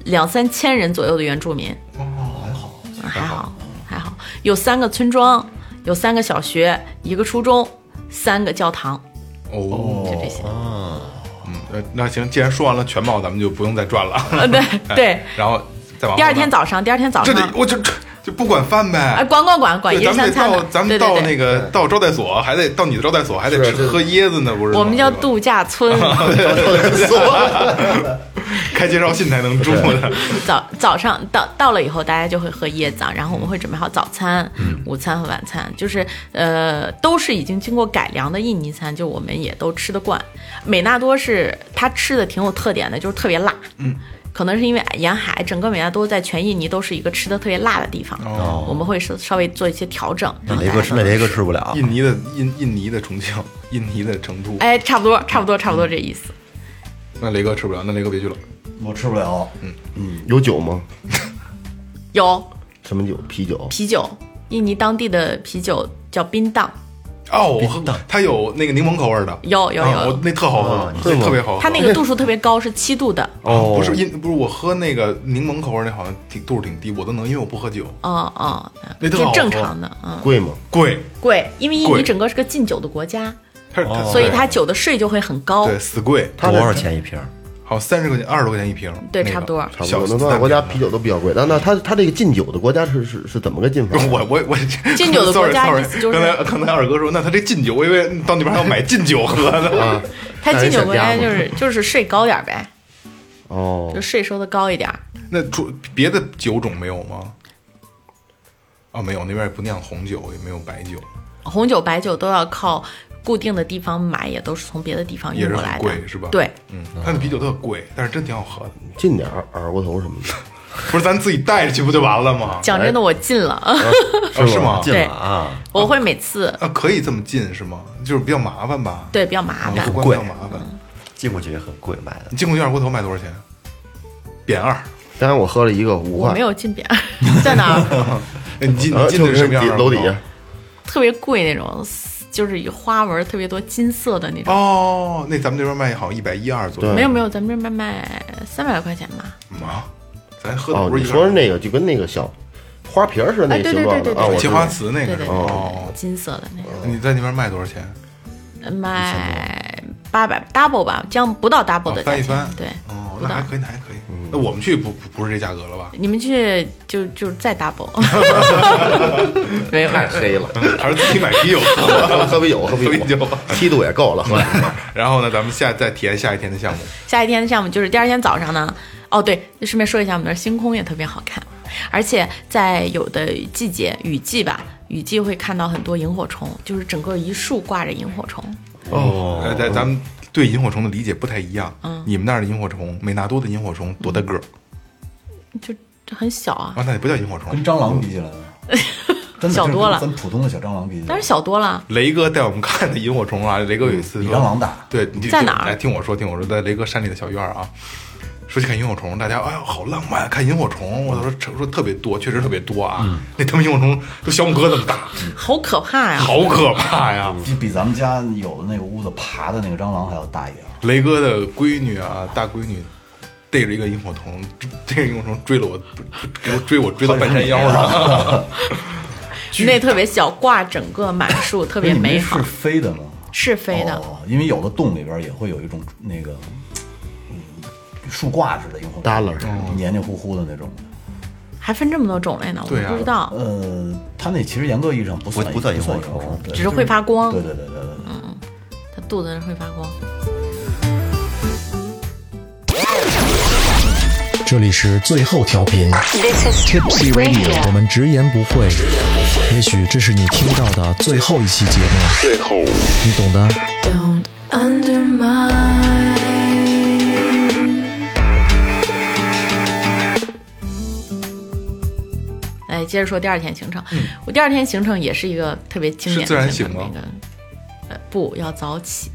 两三千人左右的原住民，哦。还好还好，有三个村庄，有三个小学，一个初中，三个教堂，哦，就这些。嗯，呃那行，既然说完了全貌，咱们就不用再转了。呃，对 对。哎然后再往后第二天早上，第二天早上，这得我就就不管饭呗。哎，管管管管对，一日咱们得到咱们到对对对那个到招待所，还得到你的招待所，还得吃喝椰子呢，不是吗？我们叫对吧度假村。开介绍信才能住的。早早上到到了以后，大家就会喝椰子啊，然后我们会准备好早餐、午餐和晚餐，就是呃都是已经经过改良的印尼餐，就我们也都吃得惯。美纳多是它吃的挺有特点的，就是特别辣，嗯。可能是因为沿海，整个美纳多在全印尼都是一个吃的特别辣的地方，哦我们会稍稍微做一些调整。那雷哥吃那雷哥吃不了，印尼的印印尼的重庆，印尼的成都，哎，差不多，差不多，差不多这意思。那雷哥吃不了，那雷哥别去了。我吃不了，嗯嗯有酒吗？有什么酒？啤酒。啤酒，印尼当地的啤酒叫冰荡，哦，我喝它有那个柠檬口味的，有有有。啊我，那特好喝，那特别好喝。它那个度数特别高，是七度的。哦，不是因不是我喝那个柠檬口味那好像挺度数挺低，我都能，因为我不喝酒，哦哦，那特好喝。就正常的，嗯，贵吗？贵，贵，因为印尼整个是个禁酒的国家，是所以它酒的税就会很高。对死贵。多少钱一瓶？好三十块钱，二十多块钱一瓶，那个对差不多小差不多。国家啤酒？都比较贵。那那他他这个禁酒的国家是是是怎么个禁法？我我我 禁酒的国家意思就是刚才刚才二哥说，那他这禁酒，我以为到那边还要买禁酒喝呢。啊，它禁酒国家就是是就是税高点呗，哦就，税收的高一点。那主别的酒种没有吗？啊，没有，那边也不酿红酒，也没有白酒，红酒、白酒都要靠固定的地方买，也都是从别的地方也是很运过来的。贵，是吧？对，嗯，他的啤酒特贵，但是真挺好喝的。进点儿二锅头什么的。不是咱自己带着去不就完了吗？讲真的，我进了，啊 是吗？进了啊，我会每次啊，可以这么进是吗？就是比较麻烦吧？对比较麻啊，烦不贵比较麻烦。进过去也很贵买的。你进过去二锅头卖多少钱？扁二。当然我喝了一个五块我没，有进扁二，在哪儿？哎你进进的是什么样？楼底下。特别贵那种，就是以花纹特别多、金色的那种。哦，那咱们这边卖好像一百一二左右。没有没有，咱们这边卖三百来块钱吧。啊，咱喝的不是你说是那个就跟那个小花瓶似的那哎对对个形状的啊，对对对青花瓷那个对对是吧？哦，金色的那个，你在那边卖多少钱？卖八百 double 吧，将不到 double 的翻一翻，对，哦，那还。可以，那还可以。那我们去不不不是这价格了吧？你们去就就再 double，没有太黑了，还是自己买啤酒 喝？喝啤酒，喝啤酒梯度也够了，喝。然后呢，咱们下再体验下一天的项目。下一天的项目就是第二天早上呢，哦对，顺便说一下，我们那儿星空也特别好看，而且在有的季节雨季吧，雨季会看到很多萤火虫，就是整个一树挂着萤火虫。哦呃，咱咱们对萤火虫的理解不太一样。嗯，你们那儿的萤火虫，美纳多的萤火虫多大个儿？就就很小啊，啊，那也不叫萤火虫跟。蟑螂比起来呢，真的小多了跟普通的小蟑螂比起来，但是小多了。雷哥带我们看的萤火虫啊，雷哥有一次比蟑螂大对，你在哪儿来听我说，听我说，在雷哥山里的小院儿啊，说去看萤火虫，大家哎呦好浪漫，看萤火虫，我说说特别多，确实特别多啊。那他妈萤火虫都小拇哥这么大，好可怕呀！好可怕呀！比比咱们家有的那个屋子爬的那个蟑螂还要大一点。雷哥的闺女啊，大闺女。逮着一个萤火虫，这个萤火虫追了我，给我追我追到半山腰上。那特别小，挂整个满树，特别美好是，飞的吗？是飞的。哦，因为有的洞里边也会有一种那个，嗯，树挂似的萤火虫，耷拉着黏黏糊糊的那种。还分这么多种类呢，我不知道，呃，它那其实严格意义上不算不算萤萤火虫只是会发光对对对对对嗯。它肚子上会发光。这里是最后调频 Tipsy Radio，我们直言不讳。也许这是你听到的最后一期节目，最后，你懂的。Don't undermine. 来，接着说第二天行程。我第二天行程也是一个特别经典的是自然行程醒吗那个，呃，不要早起。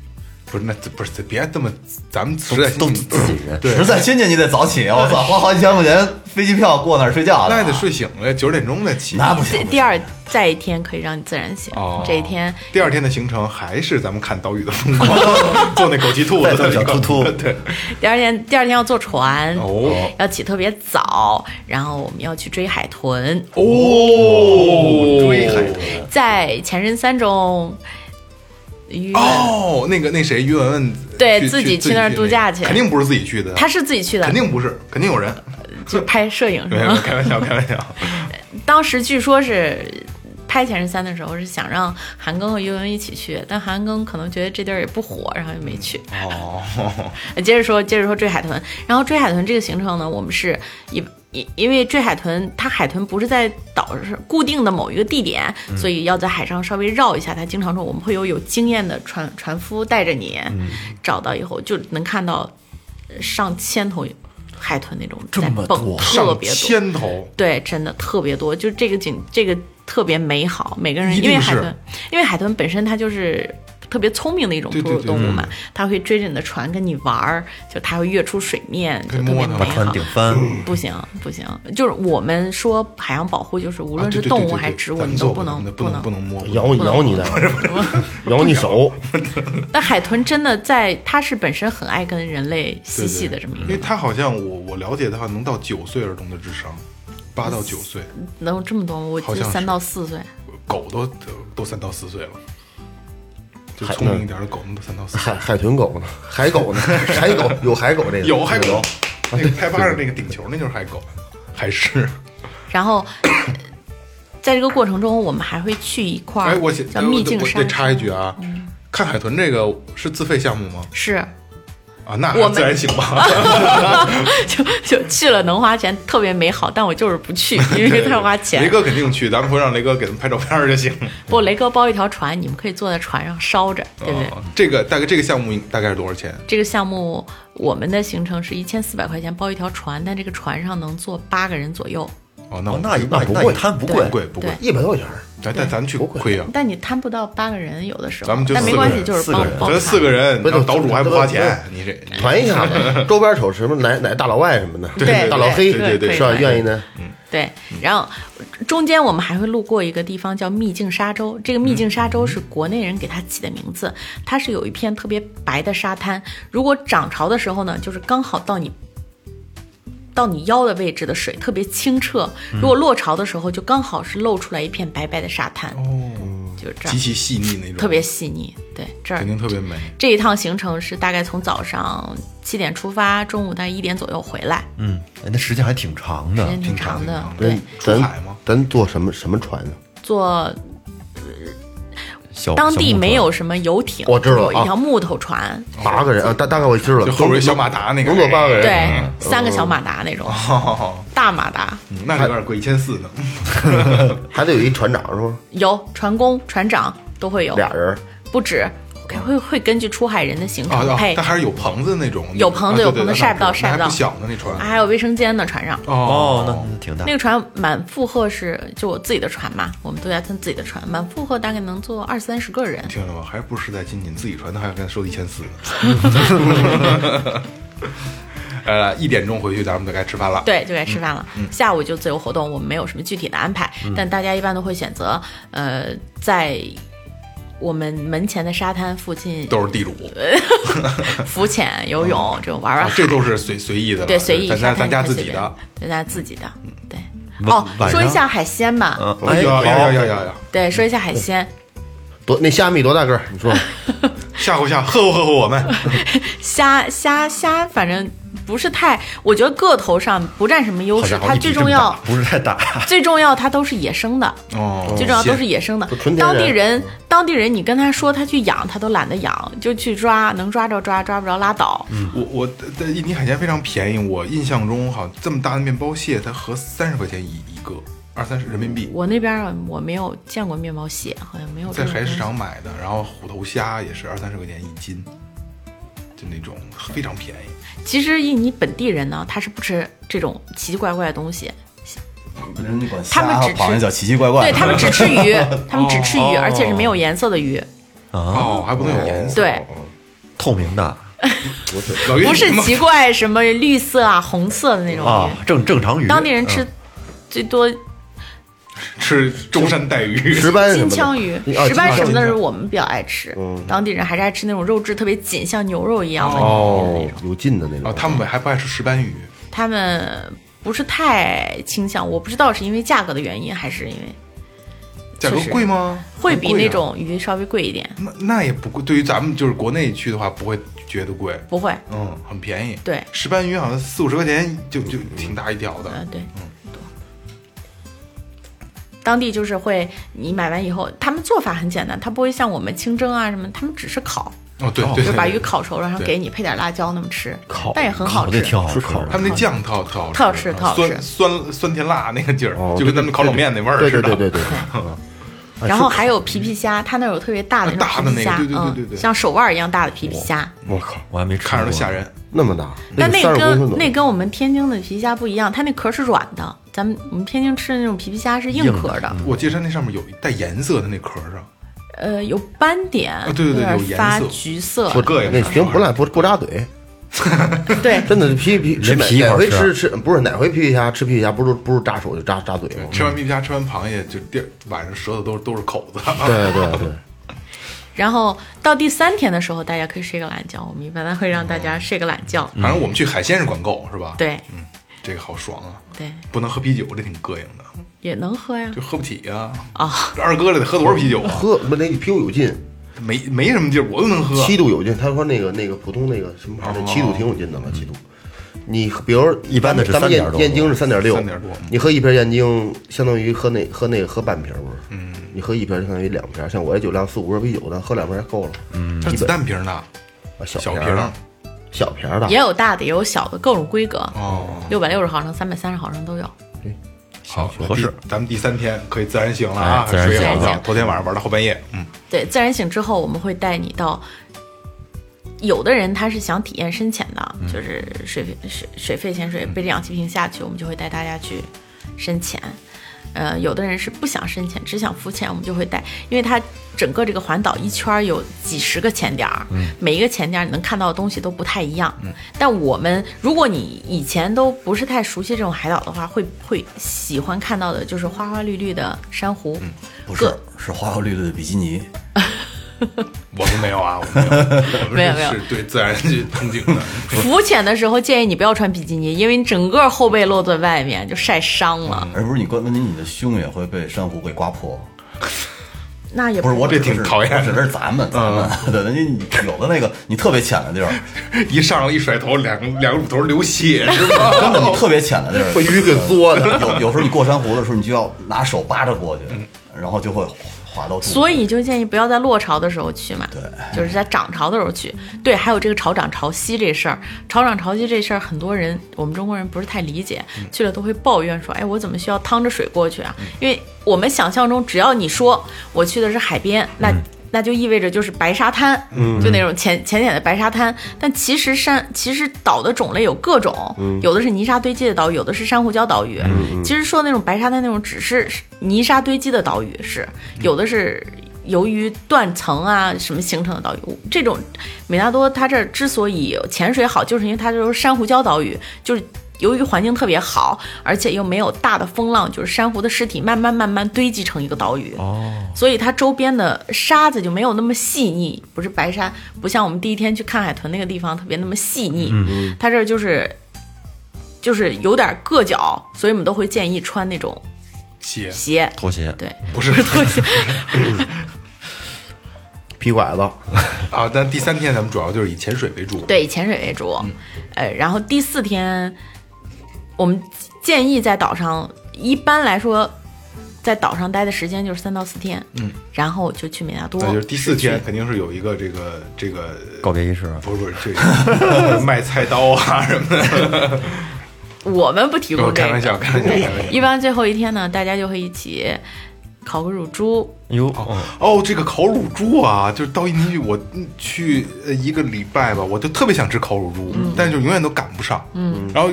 不是，那不是别这么，咱们实在都自己人，对实在亲戚你得早起，我操，花好几千块钱飞机票过那儿睡觉那也得睡醒了，九点钟再起。那不行。第第二再一天可以让你自然醒。哦，这一天第二天的行程还是咱们看岛屿的风光，坐那狗急兔子，小兔兔对，第二天第二天要坐船，哦要起特别早，然后我们要去追海豚。哦，追海豚。在前任三中，于哦，那个那谁于文文对自己去去那儿度假去肯定不是自己去的，他是自己去的肯，定不是，肯定有人。就拍摄影是没有吗？开玩笑，开玩笑。当时据说是拍《前任三》的时候是想让韩庚和于文一起去，但韩庚可能觉得这地儿也不火，然后就没去。哦，接着说，接着说追海豚。然后追海豚这个行程呢，我们是一因因为追海豚，它海豚不是在岛上固定的某一个地点，所以要在海上稍微绕一下。它经常说我们会有有经验的船船夫带着你，找到以后就能看到呃上千头海豚那种在蹦，特别多。千头，对，真的特别多，就这个景，这个特别美好。每个人因为海豚，因为海豚本身它就是特别聪明的一种哺乳动物嘛，它会追着你的船跟你玩儿，就它会跃出水面，可以就特别美好把船。顶翻，不行不行，就是我们说海洋保护，就是无无论是动物还是植物，你都不能不能不能。摸，咬你咬你的，咬你手，但海豚真的在，它是本身很爱跟人类嬉戏的这么一个，因为它好像我我了解的话，能到九岁儿童的智商，八到九岁，能有这么多吗？我好像是记得三到四岁。狗都都三到四岁了。就聪明一点的狗能都三到四。海海豚狗呢？海狗呢？海狗 有海狗这个有海狗，那个拍巴的那个顶球，那就是海狗，海狮。然后 在这个过程中，我们还会去一块哎，儿我想叫秘境山我得，插一句啊，看海豚这个是自费项目吗？是啊，那我自然行吧。就 就去了能花钱，特别美好，但我就是不去，因为太花钱雷。哥肯定去，咱们会让雷哥给他们拍照片儿就行。不，雷哥包一条船，你们可以坐在船上烧着，对不对？哦这个大概这个项目大概是多少钱？这个项目我们的行程是一千四百块钱包一条船，但这个船上能坐八个人左右。哦，那哦那那那不贵一摊不贵，不贵不贵，一百多块钱儿，但但咱去不亏啊。但你摊不到八个人，有的时候，咱们就但没关系，就是包四个人咱四个人，不然后岛主还不花钱，你这团一下子，周边瞅什么奶奶大老外什么的，对大老黑，对对对是吧？愿意呢，嗯对，然后中间我们还会路过一个地方叫秘境沙洲，这个秘境沙洲是国内人给它起的名字，它是有一片特别白的沙滩，如果涨潮的时候呢，就是刚好到你。到你腰的位置的水特别清澈，如果落潮的时候，就刚好是露出来一片白白的沙滩，哦，就是这儿极，其细腻那种，特别细腻。对，这儿肯定特别美。这一趟行程是大概从早上七点出发，中午大概一点左右回来，嗯，哎那时间还挺长的。时间挺长的。对，咱出海吗咱坐什么什么船呢？坐小当地没有什么游艇，我知道有一条木头船，八个人啊，大大概我知道了，就后边小马达那个能坐八个人，对，三个小马达那种哦，大马达，嗯那有点贵，一千四呢。还得有一船长是吧？有船工、船长都会有，俩人，不止，会会根据出海人的行程配但，还是有棚子那种，有棚子啊有棚子晒不到晒不到还不小呢那船。还有卫生间呢，船上。哦，那那挺大那。个船满负荷是就我自己的船嘛，我们度假村自己的船，满负荷大概能坐二三十个人。听了吗？还不是在仅仅，自己船他还要跟他收一千四呢。呃，一点钟回去，咱们就该吃饭了。对，就该吃饭了。下午就自由活动，我们没有什么具体的安排，但大家一般都会选择，呃，在我们门前的沙滩附近都是地主，浮潜、游泳这种玩玩。这都是随随意的。对随意咱家沙滩咱家自己的。对，咱家自己的。对。哦，说一下海鲜吧。嗯，哎呀呀呀呀呀呀！对，说一下海鲜。多那虾米多大个儿？你说 吓唬吓唬，吓唬吓唬我们。虾虾虾，反正不是太，我觉得个头上不占什么优势，它最重要，不是太大。最重要它都是野生的。哦，最重要都是野生的当地人，当地人，你跟他说他去养，他都懒得养，就去抓，能抓着抓，抓不着拉倒。嗯我我的印尼海鲜非常便宜，我印象中好像这么大的面包蟹才合三十块钱一一个，二三十人民币。我那边儿我没有见过面包蟹，好像没有在海市。场买的，然后虎头虾也是二三十块钱一斤，就那种非常便宜。其实印尼本地人呢，他是不吃这种奇奇怪怪的东西，他们只吃叫奇奇怪怪，对他们只吃鱼，他们只吃鱼，哦而且是没有颜色的鱼。啊，哦，还不能有颜色。对，透明的 不是奇怪什么绿色啊、红色的那种啊鱼。，正正常鱼。当地人吃最多 吃舟山带鱼，石斑金枪鱼、啊石斑什么的是我们比较爱吃，当地人还是爱吃那种肉质特别紧，像牛肉一样的那哦种。，有劲的那啊，种。他们还不爱吃石斑鱼。他们不是太倾向，我不知道是因为价格的原因，还是因为价格贵吗？会比那种鱼稍微贵一点。那那也不贵，对于咱们就是国内去的话，不会觉得贵，不会，嗯，很便宜。对石斑鱼好像四五十块钱就就挺大一条的。嗯，对，多。当地就是会，你买完以后，他们做法很简单，他不会像我们清蒸啊什么，他们只是烤，哦，对对，就把鱼烤熟了，然后给你配点辣椒那么吃，烤但也很好吃烤的。挺好吃的。他们那酱特特好吃，特好吃特好吃。酸酸酸甜辣那个劲儿哦，就跟咱们烤冷面那味儿似的。对对对对，然后还有皮皮虾，它那儿有特别大的那大的那个种皮皮虾，对对对对对嗯，像手腕一样大的皮皮虾。我靠，我还没吃过，看着都吓人。那么大，但那30公分左右跟那跟我们天津的皮皮虾不一样，它那壳是软的，咱们我们天津吃的那种皮皮虾是硬壳的，我记得它那上面有一带颜色的那壳上，呃，有斑点，对对对有有点发颜色。橘色，不膈应那啥行不赖不不扎嘴，对，真的皮皮吃连哪哪回皮一块儿吃吃吃不是哪回皮皮虾吃皮皮虾不是不是扎手就扎扎嘴吗？吃完皮皮虾，吃完螃蟹，就第二晚上舌头都都是口子。对 对对，然后到第三天的时候，大家可以睡个懒觉，我们一般会让大家睡个懒觉，反正我们去海鲜是管够是吧？，对。嗯，这个好爽啊！对，不能喝啤酒，这挺膈应的，也能喝呀就，喝不起呀。啊，这二哥这得喝多少啤酒啊？喝不那啤酒有劲，没没什么劲，我都能喝。七度有劲，他说那个那个普通那个什么牌，那七度挺有劲的了，七度。你比如一般的是3咱们燕点多燕京是三点六，3. 多嗯你喝一瓶燕京相当于喝那喝那个喝半瓶不是？嗯，你喝一瓶相当于两瓶，像我这酒量四五瓶啤酒的，喝两瓶还够了。嗯，它是子弹瓶的，啊小小瓶小瓶儿的也，有大的，也有小的，各种规格，哦，六百六十毫升、三百三十毫升都有。好合适咱们第三天可以自然醒了啊，哎自然醒睡好觉。自然醒头天晚上玩到后半夜，嗯，对，自然醒之后，我们会带你到。有的人他是想体验深潜的，就是水水水肺潜水，背着氧气瓶下去，我们就会带大家去深潜。呃，有的人是不想深潜，只想浮潜，我们就会带，因为它整个这个环岛一圈有几十个潜点儿，每一个潜点儿你能看到的东西都不太一样。但我们如果你以前都不是太熟悉这种海岛的话，会会喜欢看到的就是花花绿绿的珊瑚，不是，是花花绿绿的比基尼。我们没有啊，我们没有，我们没有是对自然去憧憬的。浮潜的时候建议你不要穿比基尼，因为你整个后背露在外面就晒伤了。而不是你关问题，你的胸也会被珊瑚给刮破。那也不是我这挺讨厌的我指的是咱们，咱们 对，人家你有的那个你特别浅的地儿，一上来一甩头，两个两个乳头流血是吧？真的你特别浅的地儿，被鱼给嘬的。有有时候你过珊瑚的时候，你就要拿手扒着过去，然后就会滑到。所以就建议不要在落潮的时候去嘛，对，就是在涨潮的时候去。对，还有这个潮涨潮汐这事儿，潮涨潮汐这事儿，很多人我们中国人不是太理解，去了都会抱怨说，哎，我怎么需要趟着水过去啊？因为我们想象中，只要你说我去的是海边，那。那就意味着就是白沙滩，嗯就那种浅浅浅的白沙滩。但其实山其实岛的种类有各种，有的是泥沙堆积的岛屿，有的是珊瑚礁岛屿。其实说那种白沙滩那种只是泥沙堆积的岛屿是，有的是由于断层啊什么形成的岛屿。这种美纳多它这儿之所以潜水好，就是因为它就是珊瑚礁岛屿，就是。由于环境特别好，而且又没有大的风浪，就是珊瑚的尸体慢慢慢慢堆积成一个岛屿，哦，所以它周边的沙子就没有那么细腻，不是白沙，不像我们第一天去看海豚那个地方特别那么细腻，嗯，它这儿就是就是有点硌脚，所以我们都会建议穿那种鞋。鞋，拖鞋，对，不是。拖鞋，皮拐子，啊，但第三天咱们主要就是以潜水为主。对，以潜水为主。呃，然后第四天，我们建议在岛上，一般来说，在岛上待的时间就是三到四天。嗯，然后就去美纳多。那就是第四天肯定是有一个这个这个告别仪式，不是不是这个 卖菜刀啊什么的。我们不提供这个。开玩笑，开玩笑，开玩笑。一般最后一天呢，大家就会一起烤个乳猪。哟，哦，这个烤乳猪啊，就是到印尼去，我嗯去呃一个礼拜吧，我就特别想吃烤乳猪，但是就永远都赶不上。嗯，然后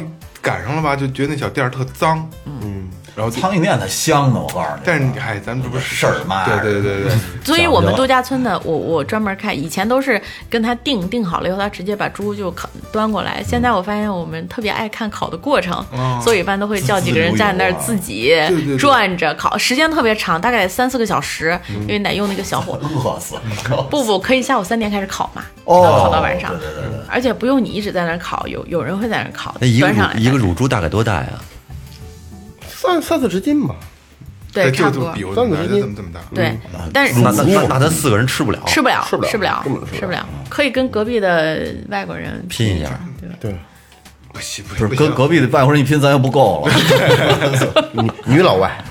赶上了吧，就觉得那小店儿特脏。嗯，然后就苍蝇店它香呢，我告诉你。但是你嗨，咱们这不是事儿嘛对对对对对，所以我们度假村的，我我专门看，以前都是跟他定定好了以后，他直接把猪就烤端过来。现在我发现我们特别爱看烤的过程，所以一般都会叫几个人站那儿自己转着烤，时间特别长，大概三四个小时，因为得用那个小火。饿死了。不不，可以下午三点开始烤嘛，哦然后烤到晚上，对对而且不用你一直在那儿烤，有有人会在那儿烤，那一个一个乳猪大概多大呀？三三四十斤吧。对，就差不多就比我三个来的人这么这么大。对，但是那那那那咱四个人吃不了，吃不了，吃不了吃不了，吃不了可以跟隔壁的外国人拼一下。对吧？对，不行不不是行，跟隔壁的外国人一拼，咱又不够了。女女老外，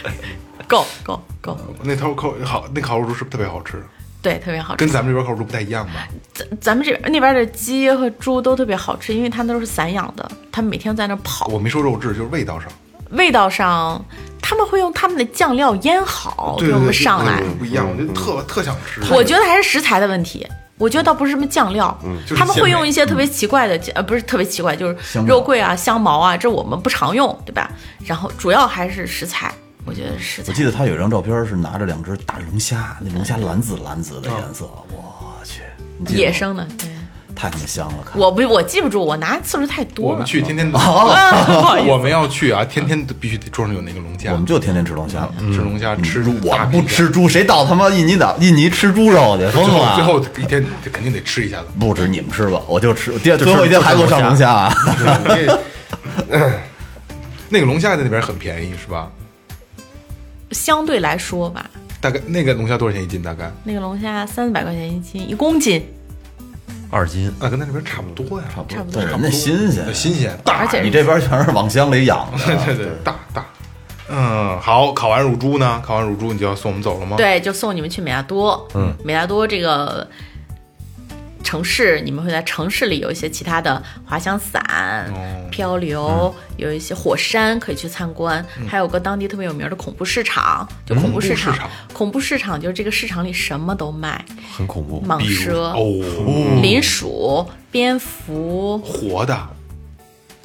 够够够，那头烤好，那烤乳猪是不是特别好吃？对，特别好吃跟。咱们这边烤乳猪不太一样吧？咱咱们这边那边的鸡和猪都特别好吃，因为它都是散养的，它们每天在那儿跑。我没说肉质，就是味道上。味道上，他们会用他们的酱料腌好给我们上来不一样，我就特特想吃。我觉得还是食材的问题。我觉得倒不是什么酱料，就是他们会用一些特别奇怪的，呃，不是特别奇怪，就是肉桂啊、香茅啊，这我们不常用，对吧？然后主要还是食材，我觉得是。我记得他有一张照片是拿着两只大龙虾，那龙虾蓝紫蓝紫的颜色，我去，野生的，对，太他妈香了，看我不我记不住，我拿次数太多了。我们去天天 我们要去啊，天天都必须得桌上有那个龙虾我，们就天天吃龙虾，吃龙虾，吃猪我不吃猪，谁到他妈印尼岛印尼吃猪肉去？疯最后了！最后一天肯定得吃一下子。不止你们吃吧，我就吃。第最后一天还给我上龙虾啊！那个龙虾在那边很便宜是吧？相对来说吧，大概那个龙虾多少钱一斤？大概那个龙虾三四百块钱一斤，一公斤，二斤，啊，跟咱这边差不多呀，差不差不多对，。人家新鲜，新鲜大，而且你这边全是网箱里养的，对对对，大大。嗯，好，烤完乳猪呢？烤完乳猪你就要送我们走了吗？，对，就送你们去美亚多。嗯，美亚多这个城市，你们会在城市里有一些其他的滑翔伞、哦。漂流，有一些火山可以去参观，还有个当地特别有名的恐怖市场，就恐怖市场。恐怖市场。恐怖市场就是这个市场里什么都卖，很恐怖。蟒蛇、哦，林鼠、蝙蝠、活的，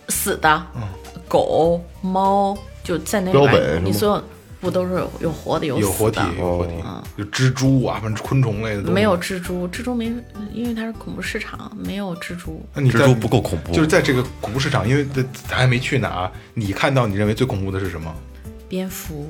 死的、嗯。狗、猫，就在那里边标本你所有不都是有有活的有死有活体的，有活体，有蜘蛛啊，反正昆虫类的没有。蜘蛛，蜘蛛没，因为它是恐怖市场，没有蜘蛛。那你在蜘蛛不够恐怖就是在这个恐怖市场，因为这咱还没去呢啊。你看到你认为最恐怖的是什么？蝙蝠，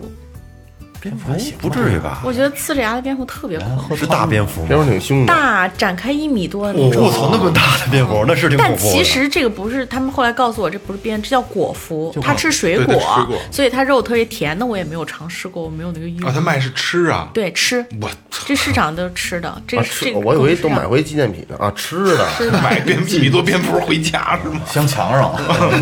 蝙蝠还行，不至于吧？我觉得呲着牙的蝙蝠特别恐怖，是大蝙蝠蝙？蝠挺凶的，大展开一米多的那种。我操，那么大的蝙蝠，那是挺恐但怖但。其实这个不是，他们后来告诉我这不是蝙，这叫果蝠，它吃水果所以它肉特别甜。那我也没有尝试过，我没有那个欲啊，望。他卖是吃啊。对吃，我操，这市场都是吃的，这这个我以为都买回纪念品呢啊，吃的。买蝙一米多蝙蝠回家是吗？镶墙上，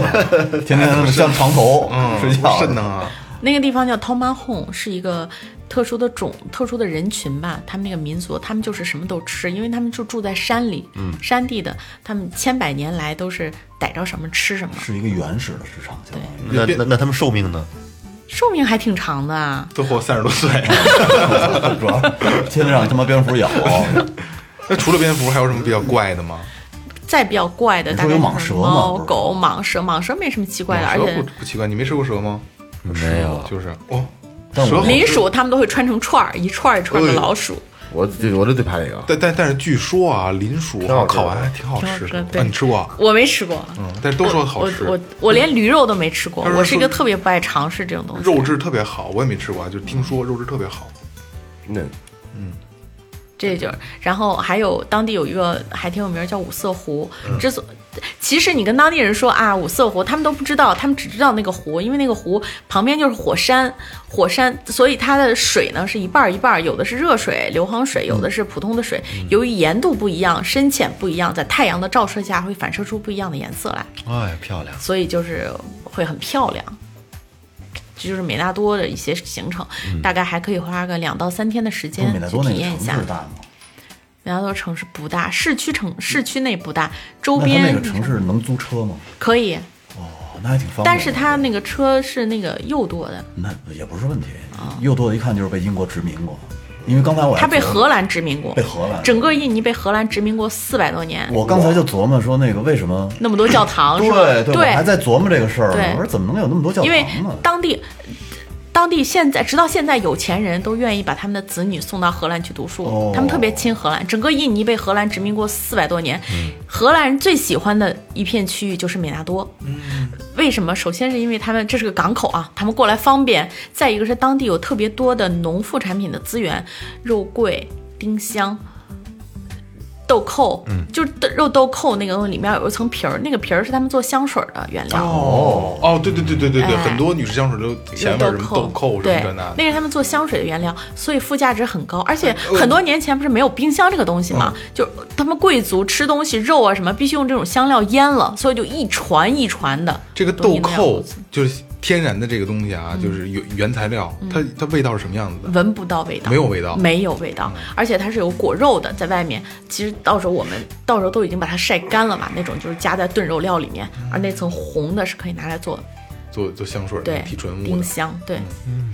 天天镶床头睡觉，瘆得啊！那个地方叫 Tomahon，是一个特殊的种、特殊的人群吧。他们那个民族，他们就是什么都吃，因为他们就住在山里，嗯，山地的，他们千百年来都是逮着什么吃什么，是一个原始的市场，对那那那他们寿命呢？寿命还挺长的啊。都活三十多岁。主要天天让他妈蝙蝠咬。那除了蝙蝠，还有什么比较怪的吗？再比较怪的，你说有蟒蛇吗猫、狗、蟒蛇，蟒蛇没什么奇怪的，而且不不奇怪，你没吃过蛇吗？没有，就是哦，林鼠他们都会穿成串儿，一串儿一串儿的老鼠。我这我这最怕这个，但但但是据说啊，林鼠烤完还挺好吃的。你吃过？我没吃过，嗯，但是都说好吃。我我我连驴肉都没吃过，我是一个特别不爱尝试这种东西。肉质特别好，我也没吃过啊，就听说肉质特别好。那这就是，然后还有当地有一个还挺有名儿叫五色湖，之所其实你跟当地人说啊五色湖，他们都不知道，他们只知道那个湖，因为那个湖旁边就是火山，火山，所以它的水呢是一半儿一半儿，有的是热水硫磺水，有的是普通的水，由于盐度不一样，深浅不一样，在太阳的照射下会反射出不一样的颜色来，哎，漂亮。所以就是会很漂亮。这就是美纳多的一些行程，大概还可以花个两到三天的时间去体验一下。市大吗？美纳多城市不大，市区城市区内不大，周边那个城市能租车吗？可以，哦，那还挺方便。但是他那个车是那个右舵的，那也不是问题。右舵一看就是被英国殖民过，因为刚才我还琢磨它被荷兰殖民过，被荷兰整个印尼被荷兰殖民过四百多年，我刚才就琢磨说那个为什么那么多教堂是吧？对对，我还在琢磨这个事儿呢。对我说怎么能有那么多教堂因为呢？当地。当地现在直到现在，有钱人都愿意把他们的子女送到荷兰去读书，哦他们特别亲荷兰。整个印尼被荷兰殖民过四百多年，荷兰人最喜欢的一片区域就是美纳多。为什么？首先是因为他们这是个港口啊，他们过来方便；再一个是当地有特别多的农副产品的资源，肉桂、丁香。豆蔻，嗯，就是豆肉豆蔻那个东西里面有一层皮儿，那个皮儿是他们做香水的原料。哦哦，对对对对对对，哎很多女士香水都前面什么豆蔻什么对那，的。那是他们做香水的原料，所以附加值很高。而且很多年前不是没有冰箱这个东西嘛，就他们贵族吃东西肉啊什么，必须用这种香料腌了，所以就一传一传的。这个豆蔻子就是天然的这个东西啊，就是原原材料，它它味道是什么样子的？闻不到味道，没有味道。没有味道，而且它是有果肉的，在外面。其实到时候我们到时候都已经把它晒干了嘛，那种就是加在炖肉料里面，而那层红的是可以拿来做做做香水的对提纯。丁香，对，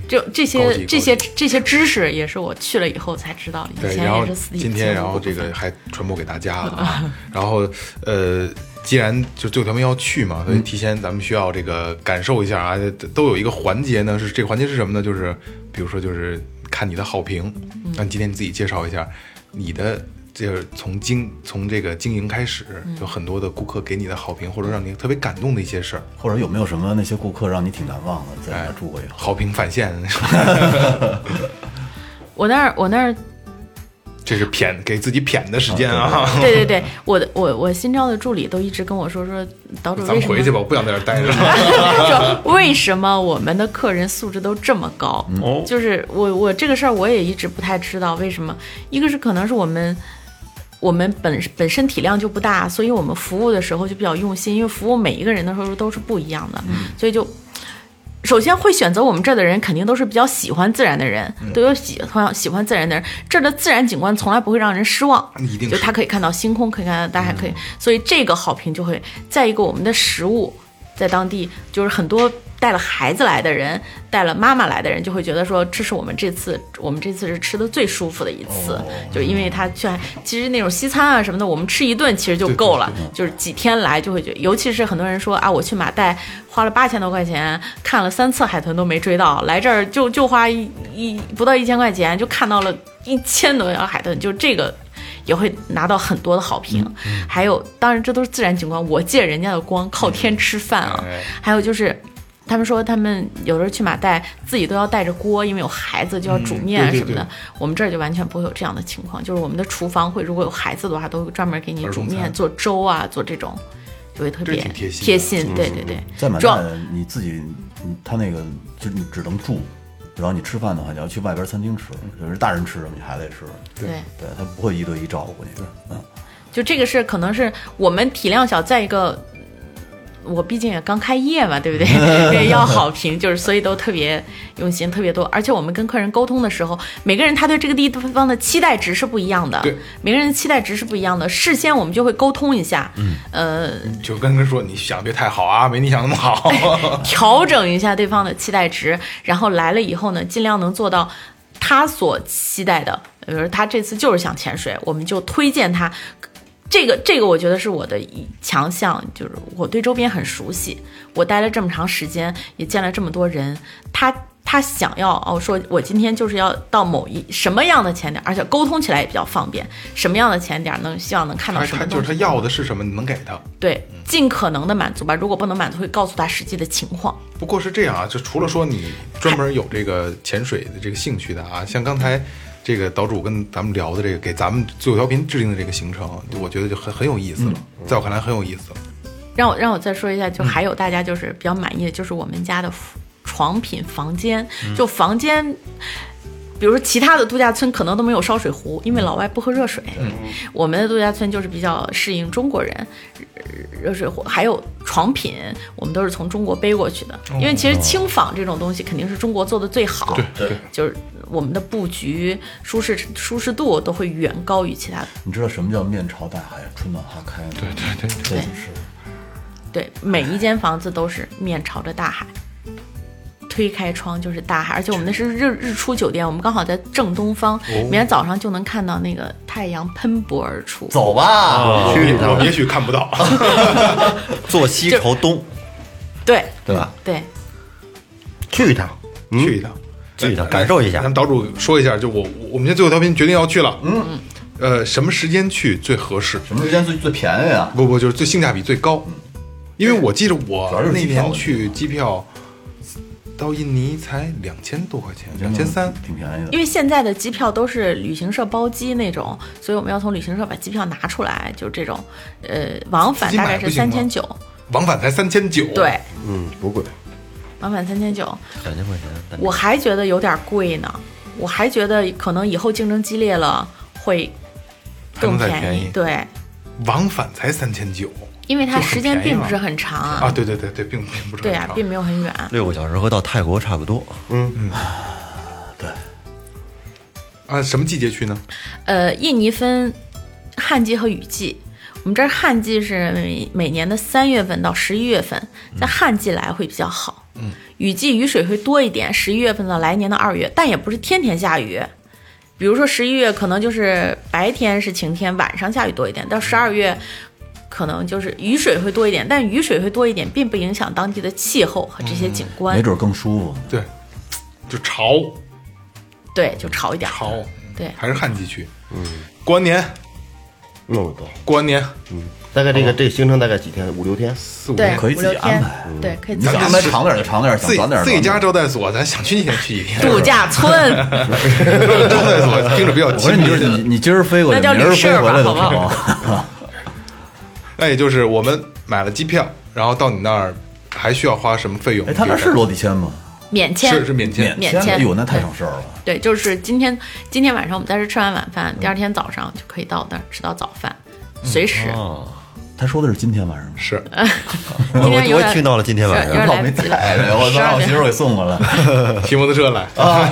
就这些这些这些知识也是我去了以后才知道，以对，前也是死记今天，然后这个还传播给大家了啊。然后呃，既然就最后咱们要去嘛，所以提前咱们需要这个感受一下啊，都有一个环节呢，是这个环节是什么呢？就是比如说就是看你的好评，那你今天你自己介绍一下你的。就是从经从这个经营开始，有很多的顾客给你的好评，或者让你特别感动的一些事儿，或者有没有什么那些顾客让你挺难忘的，在哎那住过以后？好评返现，我那儿我那儿这是谝给自己谝的时间啊。对对 对，我的我我新招的助理都一直跟我说说，岛主咱为什么们回去吧，我不想在这待着了。说为什么我们的客人素质都这么高？哦就是我我这个事儿我也一直不太知道为什么，一个是可能是我们。我们本本身体量就不大，所以我们服务的时候就比较用心，因为服务每一个人的时候都是不一样的，所以就首先会选择我们这儿的人，肯定都是比较喜欢自然的人，都有喜欢喜欢自然的人。这儿的自然景观从来不会让人失望，一定就他可以看到星空，可以看到大海，可以，所以这个好评就会。再一个，我们的食物在当地就是很多带了孩子来的人，带了妈妈来的人，就会觉得说，这是我们这次我们这次是吃的最舒服的一次，就因为他去其实那种西餐啊什么的，我们吃一顿其实就够了，就是几天来就会觉得，尤其是很多人说啊，我去马代花了八千多块钱看了三次海豚都没追到，来这儿就就花一一不到一千块钱就看到了一千多条海豚，就这个。也会拿到很多的好评，还有，当然这都是自然景观，我借人家的光，靠天吃饭啊。哎。还有就是，他们说他们有时候去马代自己都要带着锅，因为有孩子就要煮面什么的。我们这儿就完全不会有这样的情况，就是我们的厨房会如果有孩子的话，都会专门给你煮面、做粥啊，做这种，就会特别贴心贴心。对对对，在马代你自己，他那个就你只能住，然后你吃饭的话，你要去外边餐厅吃，就是大人吃什么你孩子也吃，对。对他不会一对一照顾你，嗯，就这个是可能是我们体量小，再一个，我毕竟也刚开业嘛，对不对？也 要好评，就是所以都特别用心，特别多。而且我们跟客人沟通的时候，每个人他对这个地方的期待值是不一样的对，每个人的期待值是不一样的。事先我们就会沟通一下，嗯，呃，就跟他说，你想得别太好啊，没你想那么好。调整一下对方的期待值，然后来了以后呢，尽量能做到他所期待的。比如说他这次就是想潜水，我们就推荐他。这个这个，我觉得是我的一强项，就是我对周边很熟悉，我待了这么长时间，也见了这么多人，他他想要哦，说我今天就是要到某一什么样的潜点，而且沟通起来也比较方便，什么样的潜点能希望能看到什么，他就是他要的是什么，你能给他。对，尽可能的满足吧。如果不能满足，会告诉他实际的情况。不过是这样啊，就除了说你专门有这个潜水的这个兴趣的啊，像刚才这个岛主跟咱们聊的这个，给咱们最后调频制定的这个行程，我觉得就很很有意思了，在我看来很有意思了。让我让我再说一下，就还有大家就是比较满意的，就是我们家的床品房间，就房间。比如说其他的度假村可能都没有烧水壶，因为老外不喝热水。我们的度假村就是比较适应中国人，呃热水壶还有床品，我们都是从中国背过去的。因为其实轻纺这种东西肯定是中国做的最好，对对，就是我们的布局舒适舒适度都会远高于其他的。你知道什么叫面朝大海，春暖花开吗？对对对，这就是对，每一间房子都是面朝着大海，推开窗就是大海，而且我们那是日日出酒店，我们刚好在正东方，明天早上就能看到那个太阳喷薄而出。走吧，去一趟我们也许看不到，坐西朝东，对对吧？对，去一趟，去一趟，去一趟感受一下。咱们岛主说一下，就我我们现在最后调频决定要去了，嗯，呃，什么时间去最合适？什么时间最最便宜啊？不不，就是最性价比最高。因为我记得我那机票的年去机票到印尼才两千多块钱，两千三。挺便宜的。因。为现在的机票都是旅行社包机那种，所以我们要从旅行社把机票拿出来，就这种，呃，往返大概是三千九，往返才三千九，对，嗯，不贵。往返三千九。两千块钱，我还觉得有点贵呢，我还觉得可能以后竞争激烈了会更便宜。对，往返才三千九因为它时间并不是很长啊。啊！对对对对，并并不是对啊，并没有很远。六个小时和到泰国差不多。嗯嗯，对啊。什么季节去呢？呃，印尼分旱季和雨季。我们这儿旱季是每每年的三月份到十一月份，在旱季来会比较好。嗯，雨季雨水会多一点，十一月份到来年的二月，但也不是天天下雨。比如说十一月可能就是白天是晴天，晚上下雨多一点，到十二月可能就是雨水会多一点，但雨水会多一点，并不影响当地的气候和这些景观。没准更舒服。对，就潮对，就潮一点。潮，对还是旱季去。嗯，过完年那么多，过完年嗯大概这个这个行程大概几天？五六天？四五天，可以自己安排对，可以想己安排。安排长点就长点，想自己短点自己家招待所，咱想去几天去几天。度假村，招待所听着比较我说。你就是你，你今儿飞过去，那叫明儿飞回来都好不成。那也就是我们买了机票，然后到你那儿还需要花什么费用？哎，他那是落地签吗？免签是是免签。免签哎呦，那太省事儿了。对，就是今天今天晚上我们在这吃完晚饭，第二天早上就可以到那儿吃到早饭，随时。哦，他说的是今天晚上吗？是 我也听到了今天晚上我没来我12点让我媳妇给送过来。骑摩托车来啊。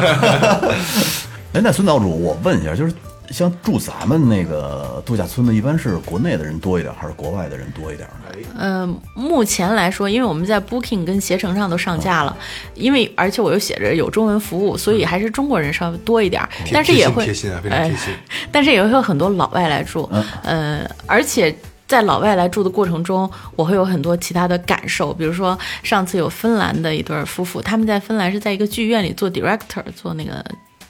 哎，那孙岛主，我问一下，就是像住咱们那个度假村的，一般是国内的人多一点，还是国外的人多一点呢？嗯，目前来说，因为我们在 Booking 跟携程上都上架了，因为而且我又写着有中文服务，所以还是中国人稍微多一点但是也会贴心啊，非常贴心。但是也会有很多老外来住，呃，而且在老外来住的过程中，我会有很多其他的感受，比如说上次有芬兰的一对儿夫妇，他们在芬兰是在一个剧院里做 director，做那个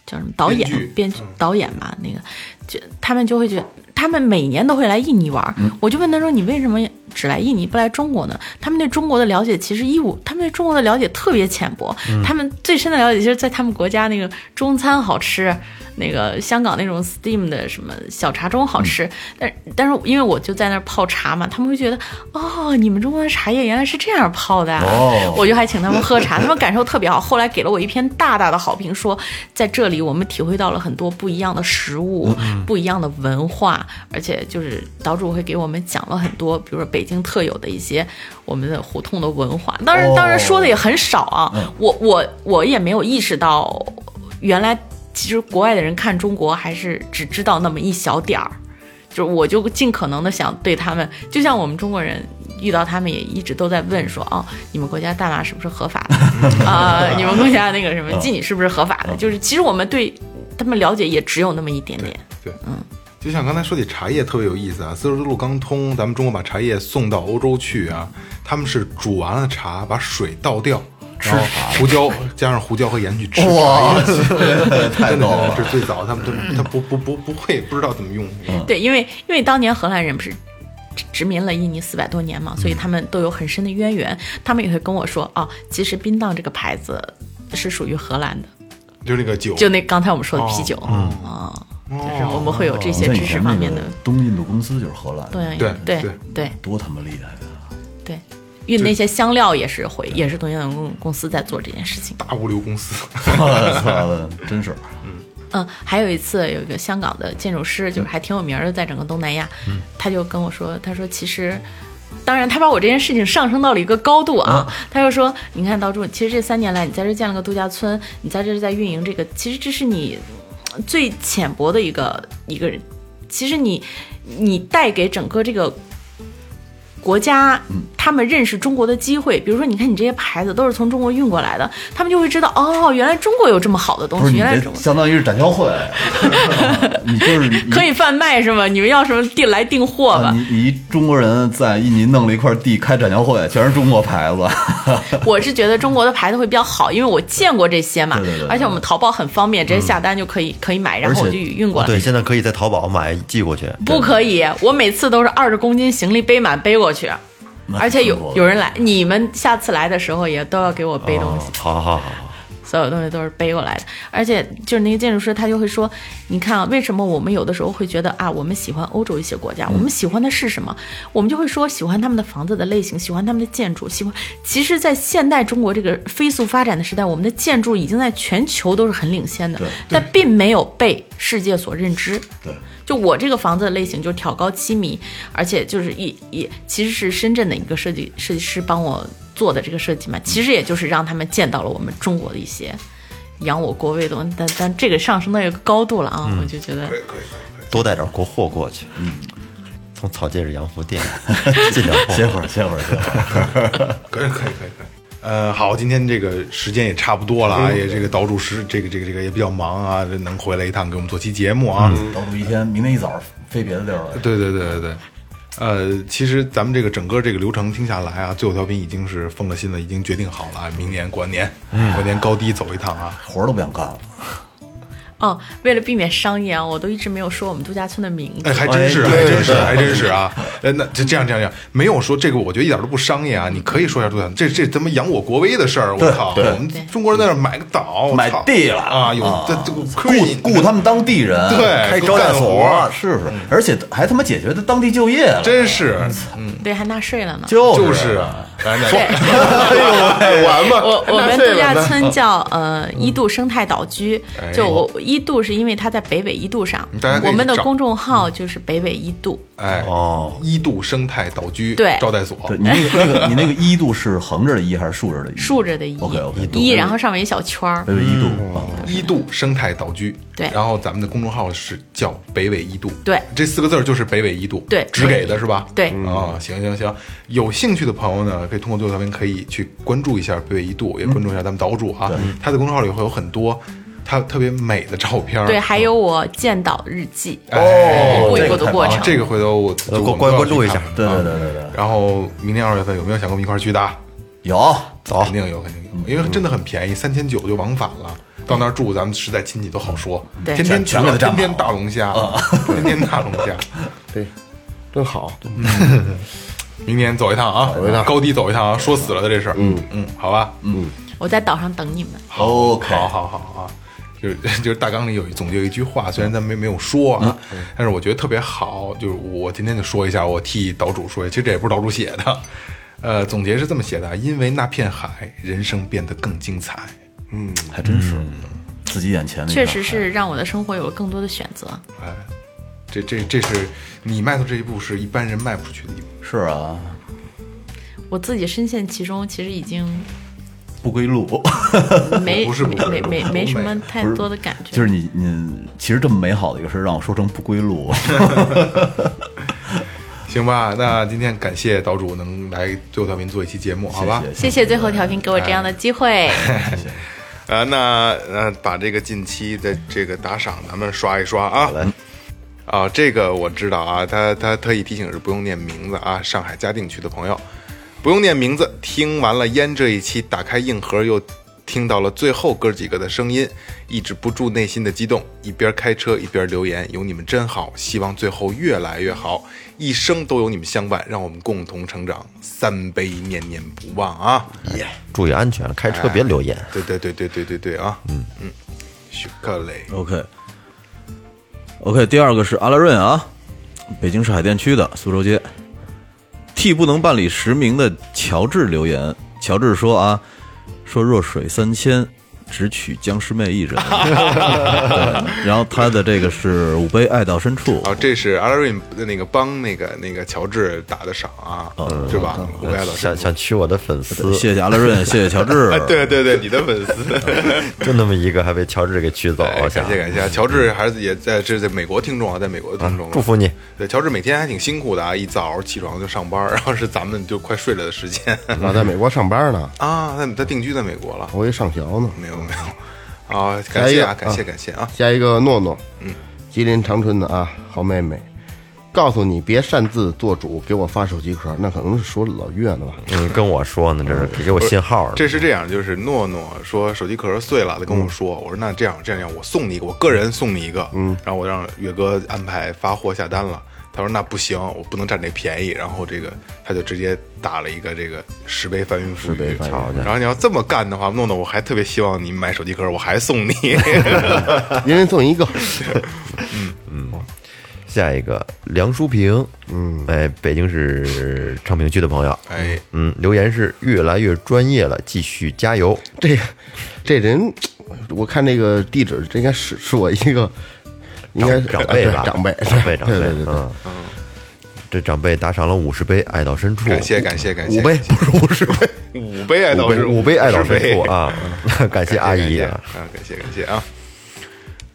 叫什么导演编剧、导演吧，那个就他们就会觉得。他们每年都会来印尼玩儿，我就问他说：“你为什么只来印尼不来中国呢？”他们对中国的了解其实一无，他们对中国的了解特别浅薄。他们最深的了解就是在他们国家那个中餐好吃，那个香港那种 steam 的什么小茶盅好吃。但但是因为我就在那儿泡茶嘛，他们会觉得哦，你们中国的茶叶原来是这样泡的、啊，哦我就还请他们喝茶，他们感受特别好。后来给了我一篇大大的好评，说在这里我们体会到了很多不一样的食物、不一样的文化，而且就是岛主会给我们讲了很多，比如说北京特有的一些我们的胡同的文化。当然，当然说的也很少啊，我我我也没有意识到，原来其实国外的人看中国还是只知道那么一小点儿。就是我就尽可能的想对他们，就像我们中国人遇到他们也一直都在问说，哦，你们国家大麻是不是合法的 啊、你们国家那个什么妓女是不是合法的？就是其实我们对他们了解也只有那么一点点。对，嗯，就像刚才说起茶叶特别有意思啊，丝绸之路刚通，咱们中国把茶叶送到欧洲去啊，他们是煮完了茶，把水倒掉。吃胡椒，加上胡椒和盐去吃。茶叶，太真的逗了这是最早，他们都他不不不不会不知道怎么用。对，因为因为当年荷兰人不是殖殖民了印尼四百多年嘛，所以他们都有很深的渊源。他们也会跟我说，哦，其实槟榔这个牌子是属于荷兰的，就那个酒，就那刚才我们说的啤酒。嗯。啊、就是我们会有这些知识方面的。东印度公司就是荷兰的，对对对对对多他妈厉害啊！对，运那些香料也是回，也是东印度公公司在做这件事情。大物流公司，我操，真是嗯，还有一次有一个香港的建筑师，就是还挺有名儿的，在整个东南亚，他就跟我说，他说其实。当然，他把我这件事情上升到了一个高度啊！他就说：“你看，岛主，其实这三年来，你在这建了个度假村，你在这是在运营这个，其实这是你呃最浅薄的一个一个人。其实你你带给整个这个国家，他们认识中国的机会，比如说，你看你这些牌子都是从中国运过来的，他们就会知道哦，原来中国有这么好的东西，原来相当于是展销会，你就是你可以贩卖是吗？你们要什么订来订货吧啊？你你一中国人在印尼弄了一块地开展销会，全是中国牌子，我是觉得中国的牌子会比较好，因为我见过这些嘛，对对对对而且我们淘宝很方便，直接下单就可以、可以买，然后我就运过来。对，现在可以在淘宝买寄过去。不可以，我每次都是二十公斤行李背满背过去，那而且有有人来，你们下次来的时候也都要给我背东西。好好好，所有东西都是背过来的，而且就是那个建筑师他就会说，你看啊，为什么我们有的时候会觉得啊，我们喜欢欧洲一些国家，我们喜欢的是什么？我们就会说喜欢他们的房子的类型，喜欢他们的建筑，喜欢。其实，在现代中国这个飞速发展的时代，我们的建筑已经在全球都是很领先的，但并没有被世界所认知。对。就我这个房子的类型就是挑高七米，而且就是一也其实是深圳的一个设计设计师帮我做的这个设计嘛，其实也就是让他们见到了我们中国的一些扬我国威的东西，但但这个上升到一个高度了啊，我就觉得可以可以可以。多带点国货过去。嗯，从草戒指洋服店进点货。歇会儿歇会儿歇会儿，可以可以可以可以。呃，好，今天这个时间也差不多了啊，也这个岛主师这个这个这个也比较忙啊，这能回来一趟给我们做期节目啊。岛主一天，明天一早飞别的地儿了。对对对对对。呃，其实咱们这个整个这个流程听下来啊，最后调频已经是封了心了，已经决定好了，明年过完年，过年高低走一趟啊。活儿都不想干了，哦，为了避免商业啊，我都一直没有说我们度假村的名字。哎，还真是，哎还真是，还真是啊！哎，那就这样，这样，这样，没有说这个，我觉得一点都不商业啊。你可以说一下度假村，这这他妈扬我国威的事儿，我靠！我们中国人在那买个岛，买操地了啊，有这这个雇雇他们当地人，对开招待干活所，是不是？而且还他妈解决他当地就业了，真是，对，还纳税了呢。就就是啊，对，完嘛，我我们度假村叫呃一度生态岛居哎，就我一度是因为它在北纬一度上大家，我们的公众号就是北纬一度，哎。哦，一度生态岛居对招待所，对你那个那个你那个一度是横着的一还是竖着的一？竖着的一 OK，OK，一，然后上面一小圈儿北，纬一度啊，一度生态岛居，对。然后咱们的公众号是叫北纬一度，对。这四个字儿就是北纬一度，对只给的是吧？对啊，行行行，有兴趣的朋友呢，可以通过最后调频可以去关注一下北纬一度，也关注一下咱们岛主啊，他的公众号里会有很多他特别美的照片，对，还有我建岛日记，哦一步一过的过程。啊这个回头我呃关就我们都要关注一下。对对啊对对。对，然后明年二月份有没有想跟我们一块儿去的？有走。肯定有，肯定有，因为真的很便宜，三千九就往返了。到那儿住，咱们实在亲戚都好说，对。天天全给他天天大龙虾，天天大龙虾。对，真好。明年走一趟啊，走一趟高低走一趟啊，说死了的这事儿。嗯嗯，好吧，嗯，我在岛上等你们。OK，好好好啊。就是 就是大纲里有总结有一句话，虽然咱没没有说啊，但是我觉得特别好。就是我今天就说一下，我替岛主说一下，其实这也不是岛主写的，呃，总结是这么写的：因为那片海，人生变得更精彩。嗯还真是自己眼前的确实是让我的生活有了更多的选择。哎，这这这是你迈出这一步，是一般人迈不出去的一步。是啊，我自己深陷其中，其实已经不归路，没 不是不没没没没什么太多的感觉。就是你你其实这么美好的一个事儿，让我说成不归路，行吧，那今天感谢岛主能来最后调频做一期节目，好吧？谢谢谢谢最后调频给我这样的机会。呃，那呃，把这个近期的这个打赏咱们刷一刷啊。啊，这个我知道啊，他他特意提醒是不用念名字啊，上海嘉定区的朋友不用念名字。听完了烟这一期，打开硬核又听到了最后哥几个的声音，抑制不住内心的激动，一边开车一边留言，有你们真好，希望最后越来越好，一生都有你们相伴，让我们共同成长，三杯念念不忘啊！耶，注意安全，开车别留言。对对对对对对对啊！嗯嗯，许克雷。OK OK，第二个是阿拉润啊，北京市海淀区的苏州街，替不能办理实名的乔治留言，乔治说啊，说弱水三千。只取僵尸妹一人，对，然后他的这个是五杯爱到深处，啊，这是阿拉瑞的那个帮那个那个乔治打的赏啊，是吧？想想娶我的粉丝，谢谢阿拉瑞，谢谢乔治，哎，对对对，你的粉丝，就那么一个，还被乔治给娶走哎了。感谢感谢，乔治还是也在这是在美国听众啊，在美国的听众，祝福你。对，乔治每天还挺辛苦的啊，一早起床就上班，然后是咱们就快睡了的时间老在美国上班呢，啊，他他定居在美国了，我也上学呢。没有没有，啊，感谢啊，感谢感谢啊，下一个诺诺，嗯，吉林长春的啊，好妹妹，告诉你别擅自做主，给我发手机壳，那可能是说老岳呢吧？嗯，跟我说呢，这是给我信号呢。这是这样，就是诺诺说手机壳碎了，他跟我说，我说那这样这样，我送你一个，我个人送你一个，嗯，然后我让岳哥安排发货下单了。他说那不行，我不能占这便宜，然后这个他就直接打了一个这个十倍翻云覆雨，然后你要这么干的话，弄得我还特别希望你买手机壳，我还送你，一人送一个。嗯。嗯。下一个梁淑平，嗯，哎，北京市昌平区的朋友，哎，嗯，留言是越来越专业了，继续加油。这这人，我看这个地址，这应该是是我一个，应该是长辈吧，长辈，长辈，长辈，嗯，这长辈打赏了五十杯，爱到深处，感谢感谢感谢，五杯不是五十杯，五杯爱到五杯是五杯爱到深处啊。啊，感谢阿姨啊，啊，感谢感谢啊。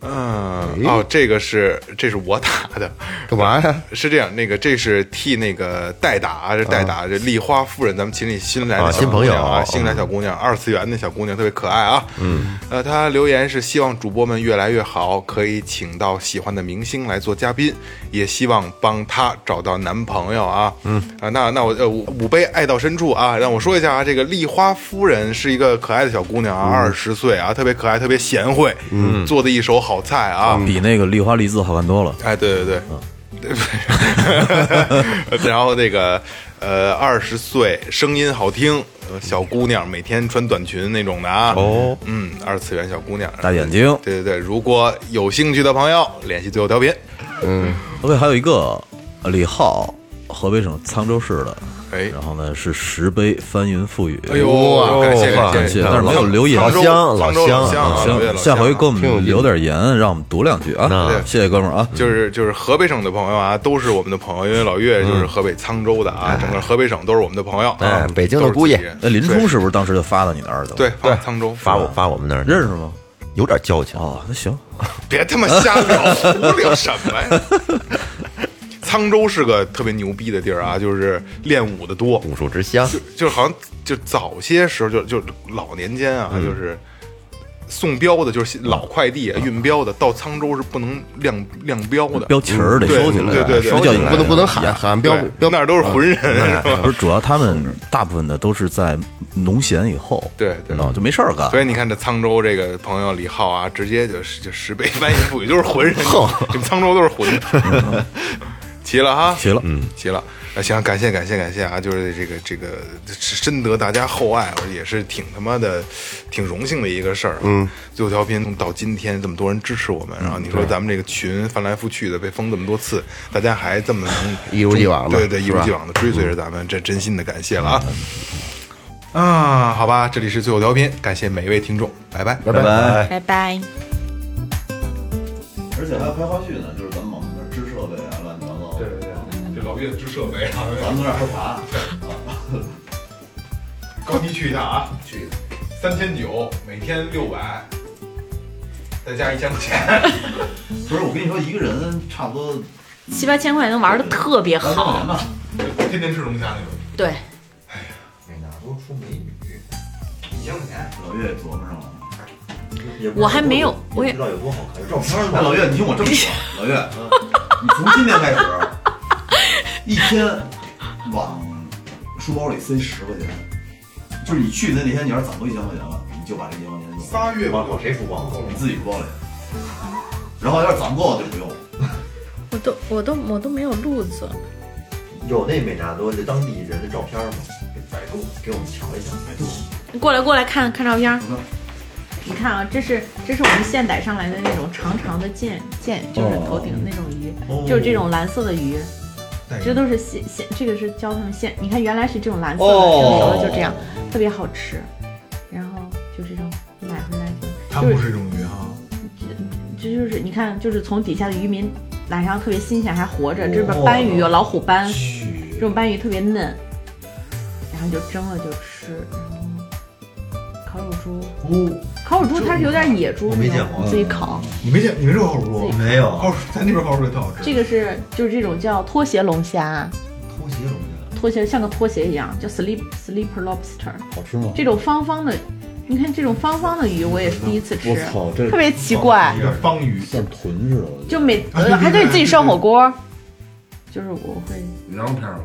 嗯，哦，这个是这是我打的，干嘛呀？是这样，那个这是替那个代打，这代打这丽花夫人，咱们群里新来的新朋友啊，嗯新来小姑娘，二次元的小姑娘，特别可爱啊。嗯，呃，她留言是希望主播们越来越好，可以请到喜欢的明星来做嘉宾，也希望帮她找到男朋友啊。嗯。啊，那那我呃五五杯爱到深处啊，让我说一下啊，这个丽花夫人是一个可爱的小姑娘啊，二十岁啊，特别可爱，特别贤惠，嗯，做的一手好好菜啊！比那个丽花梨子好看多了。哎，对对对。然后那个呃，二十岁，声音好听，呃小姑娘，每天穿短裙那种的啊。哦，嗯，二次元小姑娘，大眼睛对对对，如果有兴趣的朋友，联系最后调频。嗯 OK，还有一个呃李浩，河北省沧州市的，哎然后呢是石碑翻云覆雨。哎呦，感谢哇感谢但是没有留言老乡老乡乡啊，老岳行，下回乡啊给我们留点言，让我们读两句啊那。谢谢哥们儿啊。就是就是河北省的朋友啊，都是我们的朋友，因为老岳就是河北沧州的啊，整个河北省都是我们的朋友。哎啊北京的姑爷那林冲是不是当时就发到你那儿去了？对，发沧州发我发我们那儿认识吗？有点交情。哦，那行，别他妈瞎聊，胡聊什么呀？沧州是个特别牛逼的地儿啊，就是练武的多，武术之乡，就就是好像就早些时候就就老年间啊，就是送镖的，就是老快递啊运镖的，到沧州是不能亮亮镖的，标旗儿得对收起来，对对对不能不能喊喊标对。标那儿都是浑人，是吧？不是，主要他们大部分的都是在农闲以后，对对。啊，就没事儿干。所以你看这沧州这个朋友李浩啊，直接就是就十倍翻一覆雨，就是浑人，你们沧州都是浑的。齐了哈，齐了嗯，齐了。那行，感谢感谢感谢啊！就是这个这个深得大家厚爱，我也是挺他妈的挺荣幸的一个事儿、嗯，最后调频到今天这么多人支持我们，然后你说咱们这个群翻来覆去的被封这么多次，大家还这么能 一如既往的对对，一如既往的追随着咱们，这真心的感谢了啊！啊，好吧，这里是最后调频，感谢每一位听众，拜拜。拜拜。拜拜。而且还要拍花絮呢，就是咱们老岳支设备啊，咱们在那儿喝茶。高低去一趟啊，去三千九，每天六百，再加一千块钱。不是，我跟你说，一个人差不多七八千块能玩的特别好，吧。天天吃龙虾那种，对，哎呀，哪都出美女。一千块钱。老岳琢磨上了。我还没有，我也不知道有多好看，有照片吗？哎，老岳，你听我这么说，老岳，你从今天开始，一天往书包里塞十块钱，就是你去的那天，你要是攒够一千块钱了，你就把这一千块钱用。仨月吧，谁书包？你自己书包里。然后要是攒不够就不用。我都我都我都没有路子。有那美纳多的当地人的照片吗？百度给我们瞧一下。百度你过来过来看看照片。你看啊，这是这是我们现逮上来的那种长长的剑剑，就是头顶那种鱼，就是这种蓝色的鱼。这都是现现，这个是教他们现。你看，原来是这种蓝色的，成熟了就这样，特别好吃。然后就这种买回来就，它不是这种鱼哈，这就是你看，就是从底下的渔民揽上特别新鲜，还活着。这是斑鱼，有老虎斑，这种斑鱼特别嫩，然后就蒸了就吃。然后烤乳猪，烤乳猪它是有点野猪没见过，自己烤。你没见你没吃过烤乳猪？没有烤咱那边烤乳猪也特好吃。这个是就是这种叫拖鞋龙虾，拖鞋龙虾，拖鞋像个拖鞋一样，叫 sleep sleeper lobster。好吃吗？这种方方的，你看这种方方的鱼，我也是第一次吃我操，这特别奇怪一。个方鱼，像豚似的。就每呃还得自己涮火锅，就是我会，羊肉片吗？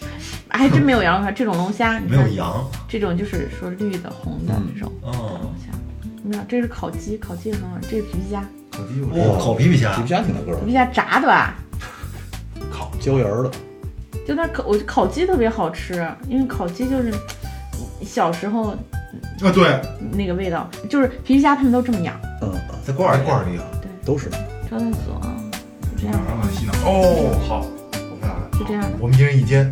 还真没有羊肉片，这种龙虾，没有羊。这种就是说绿的、红的这种哦，龙虾。没有，这是烤鸡，烤鸡很好吃，这是皮皮虾，哇，烤皮皮虾。皮，皮虾挺大个儿。皮，皮虾炸的吧？烤。椒盐儿的。就那烤，我烤鸡特别好吃，因为烤鸡就是小时候啊对，那个味道，就是皮皮虾他们都这么养，嗯，在罐儿罐儿里啊，都是。招待所就这样，让它洗脑。哦，好，我看了，就这样的。我们一人一间，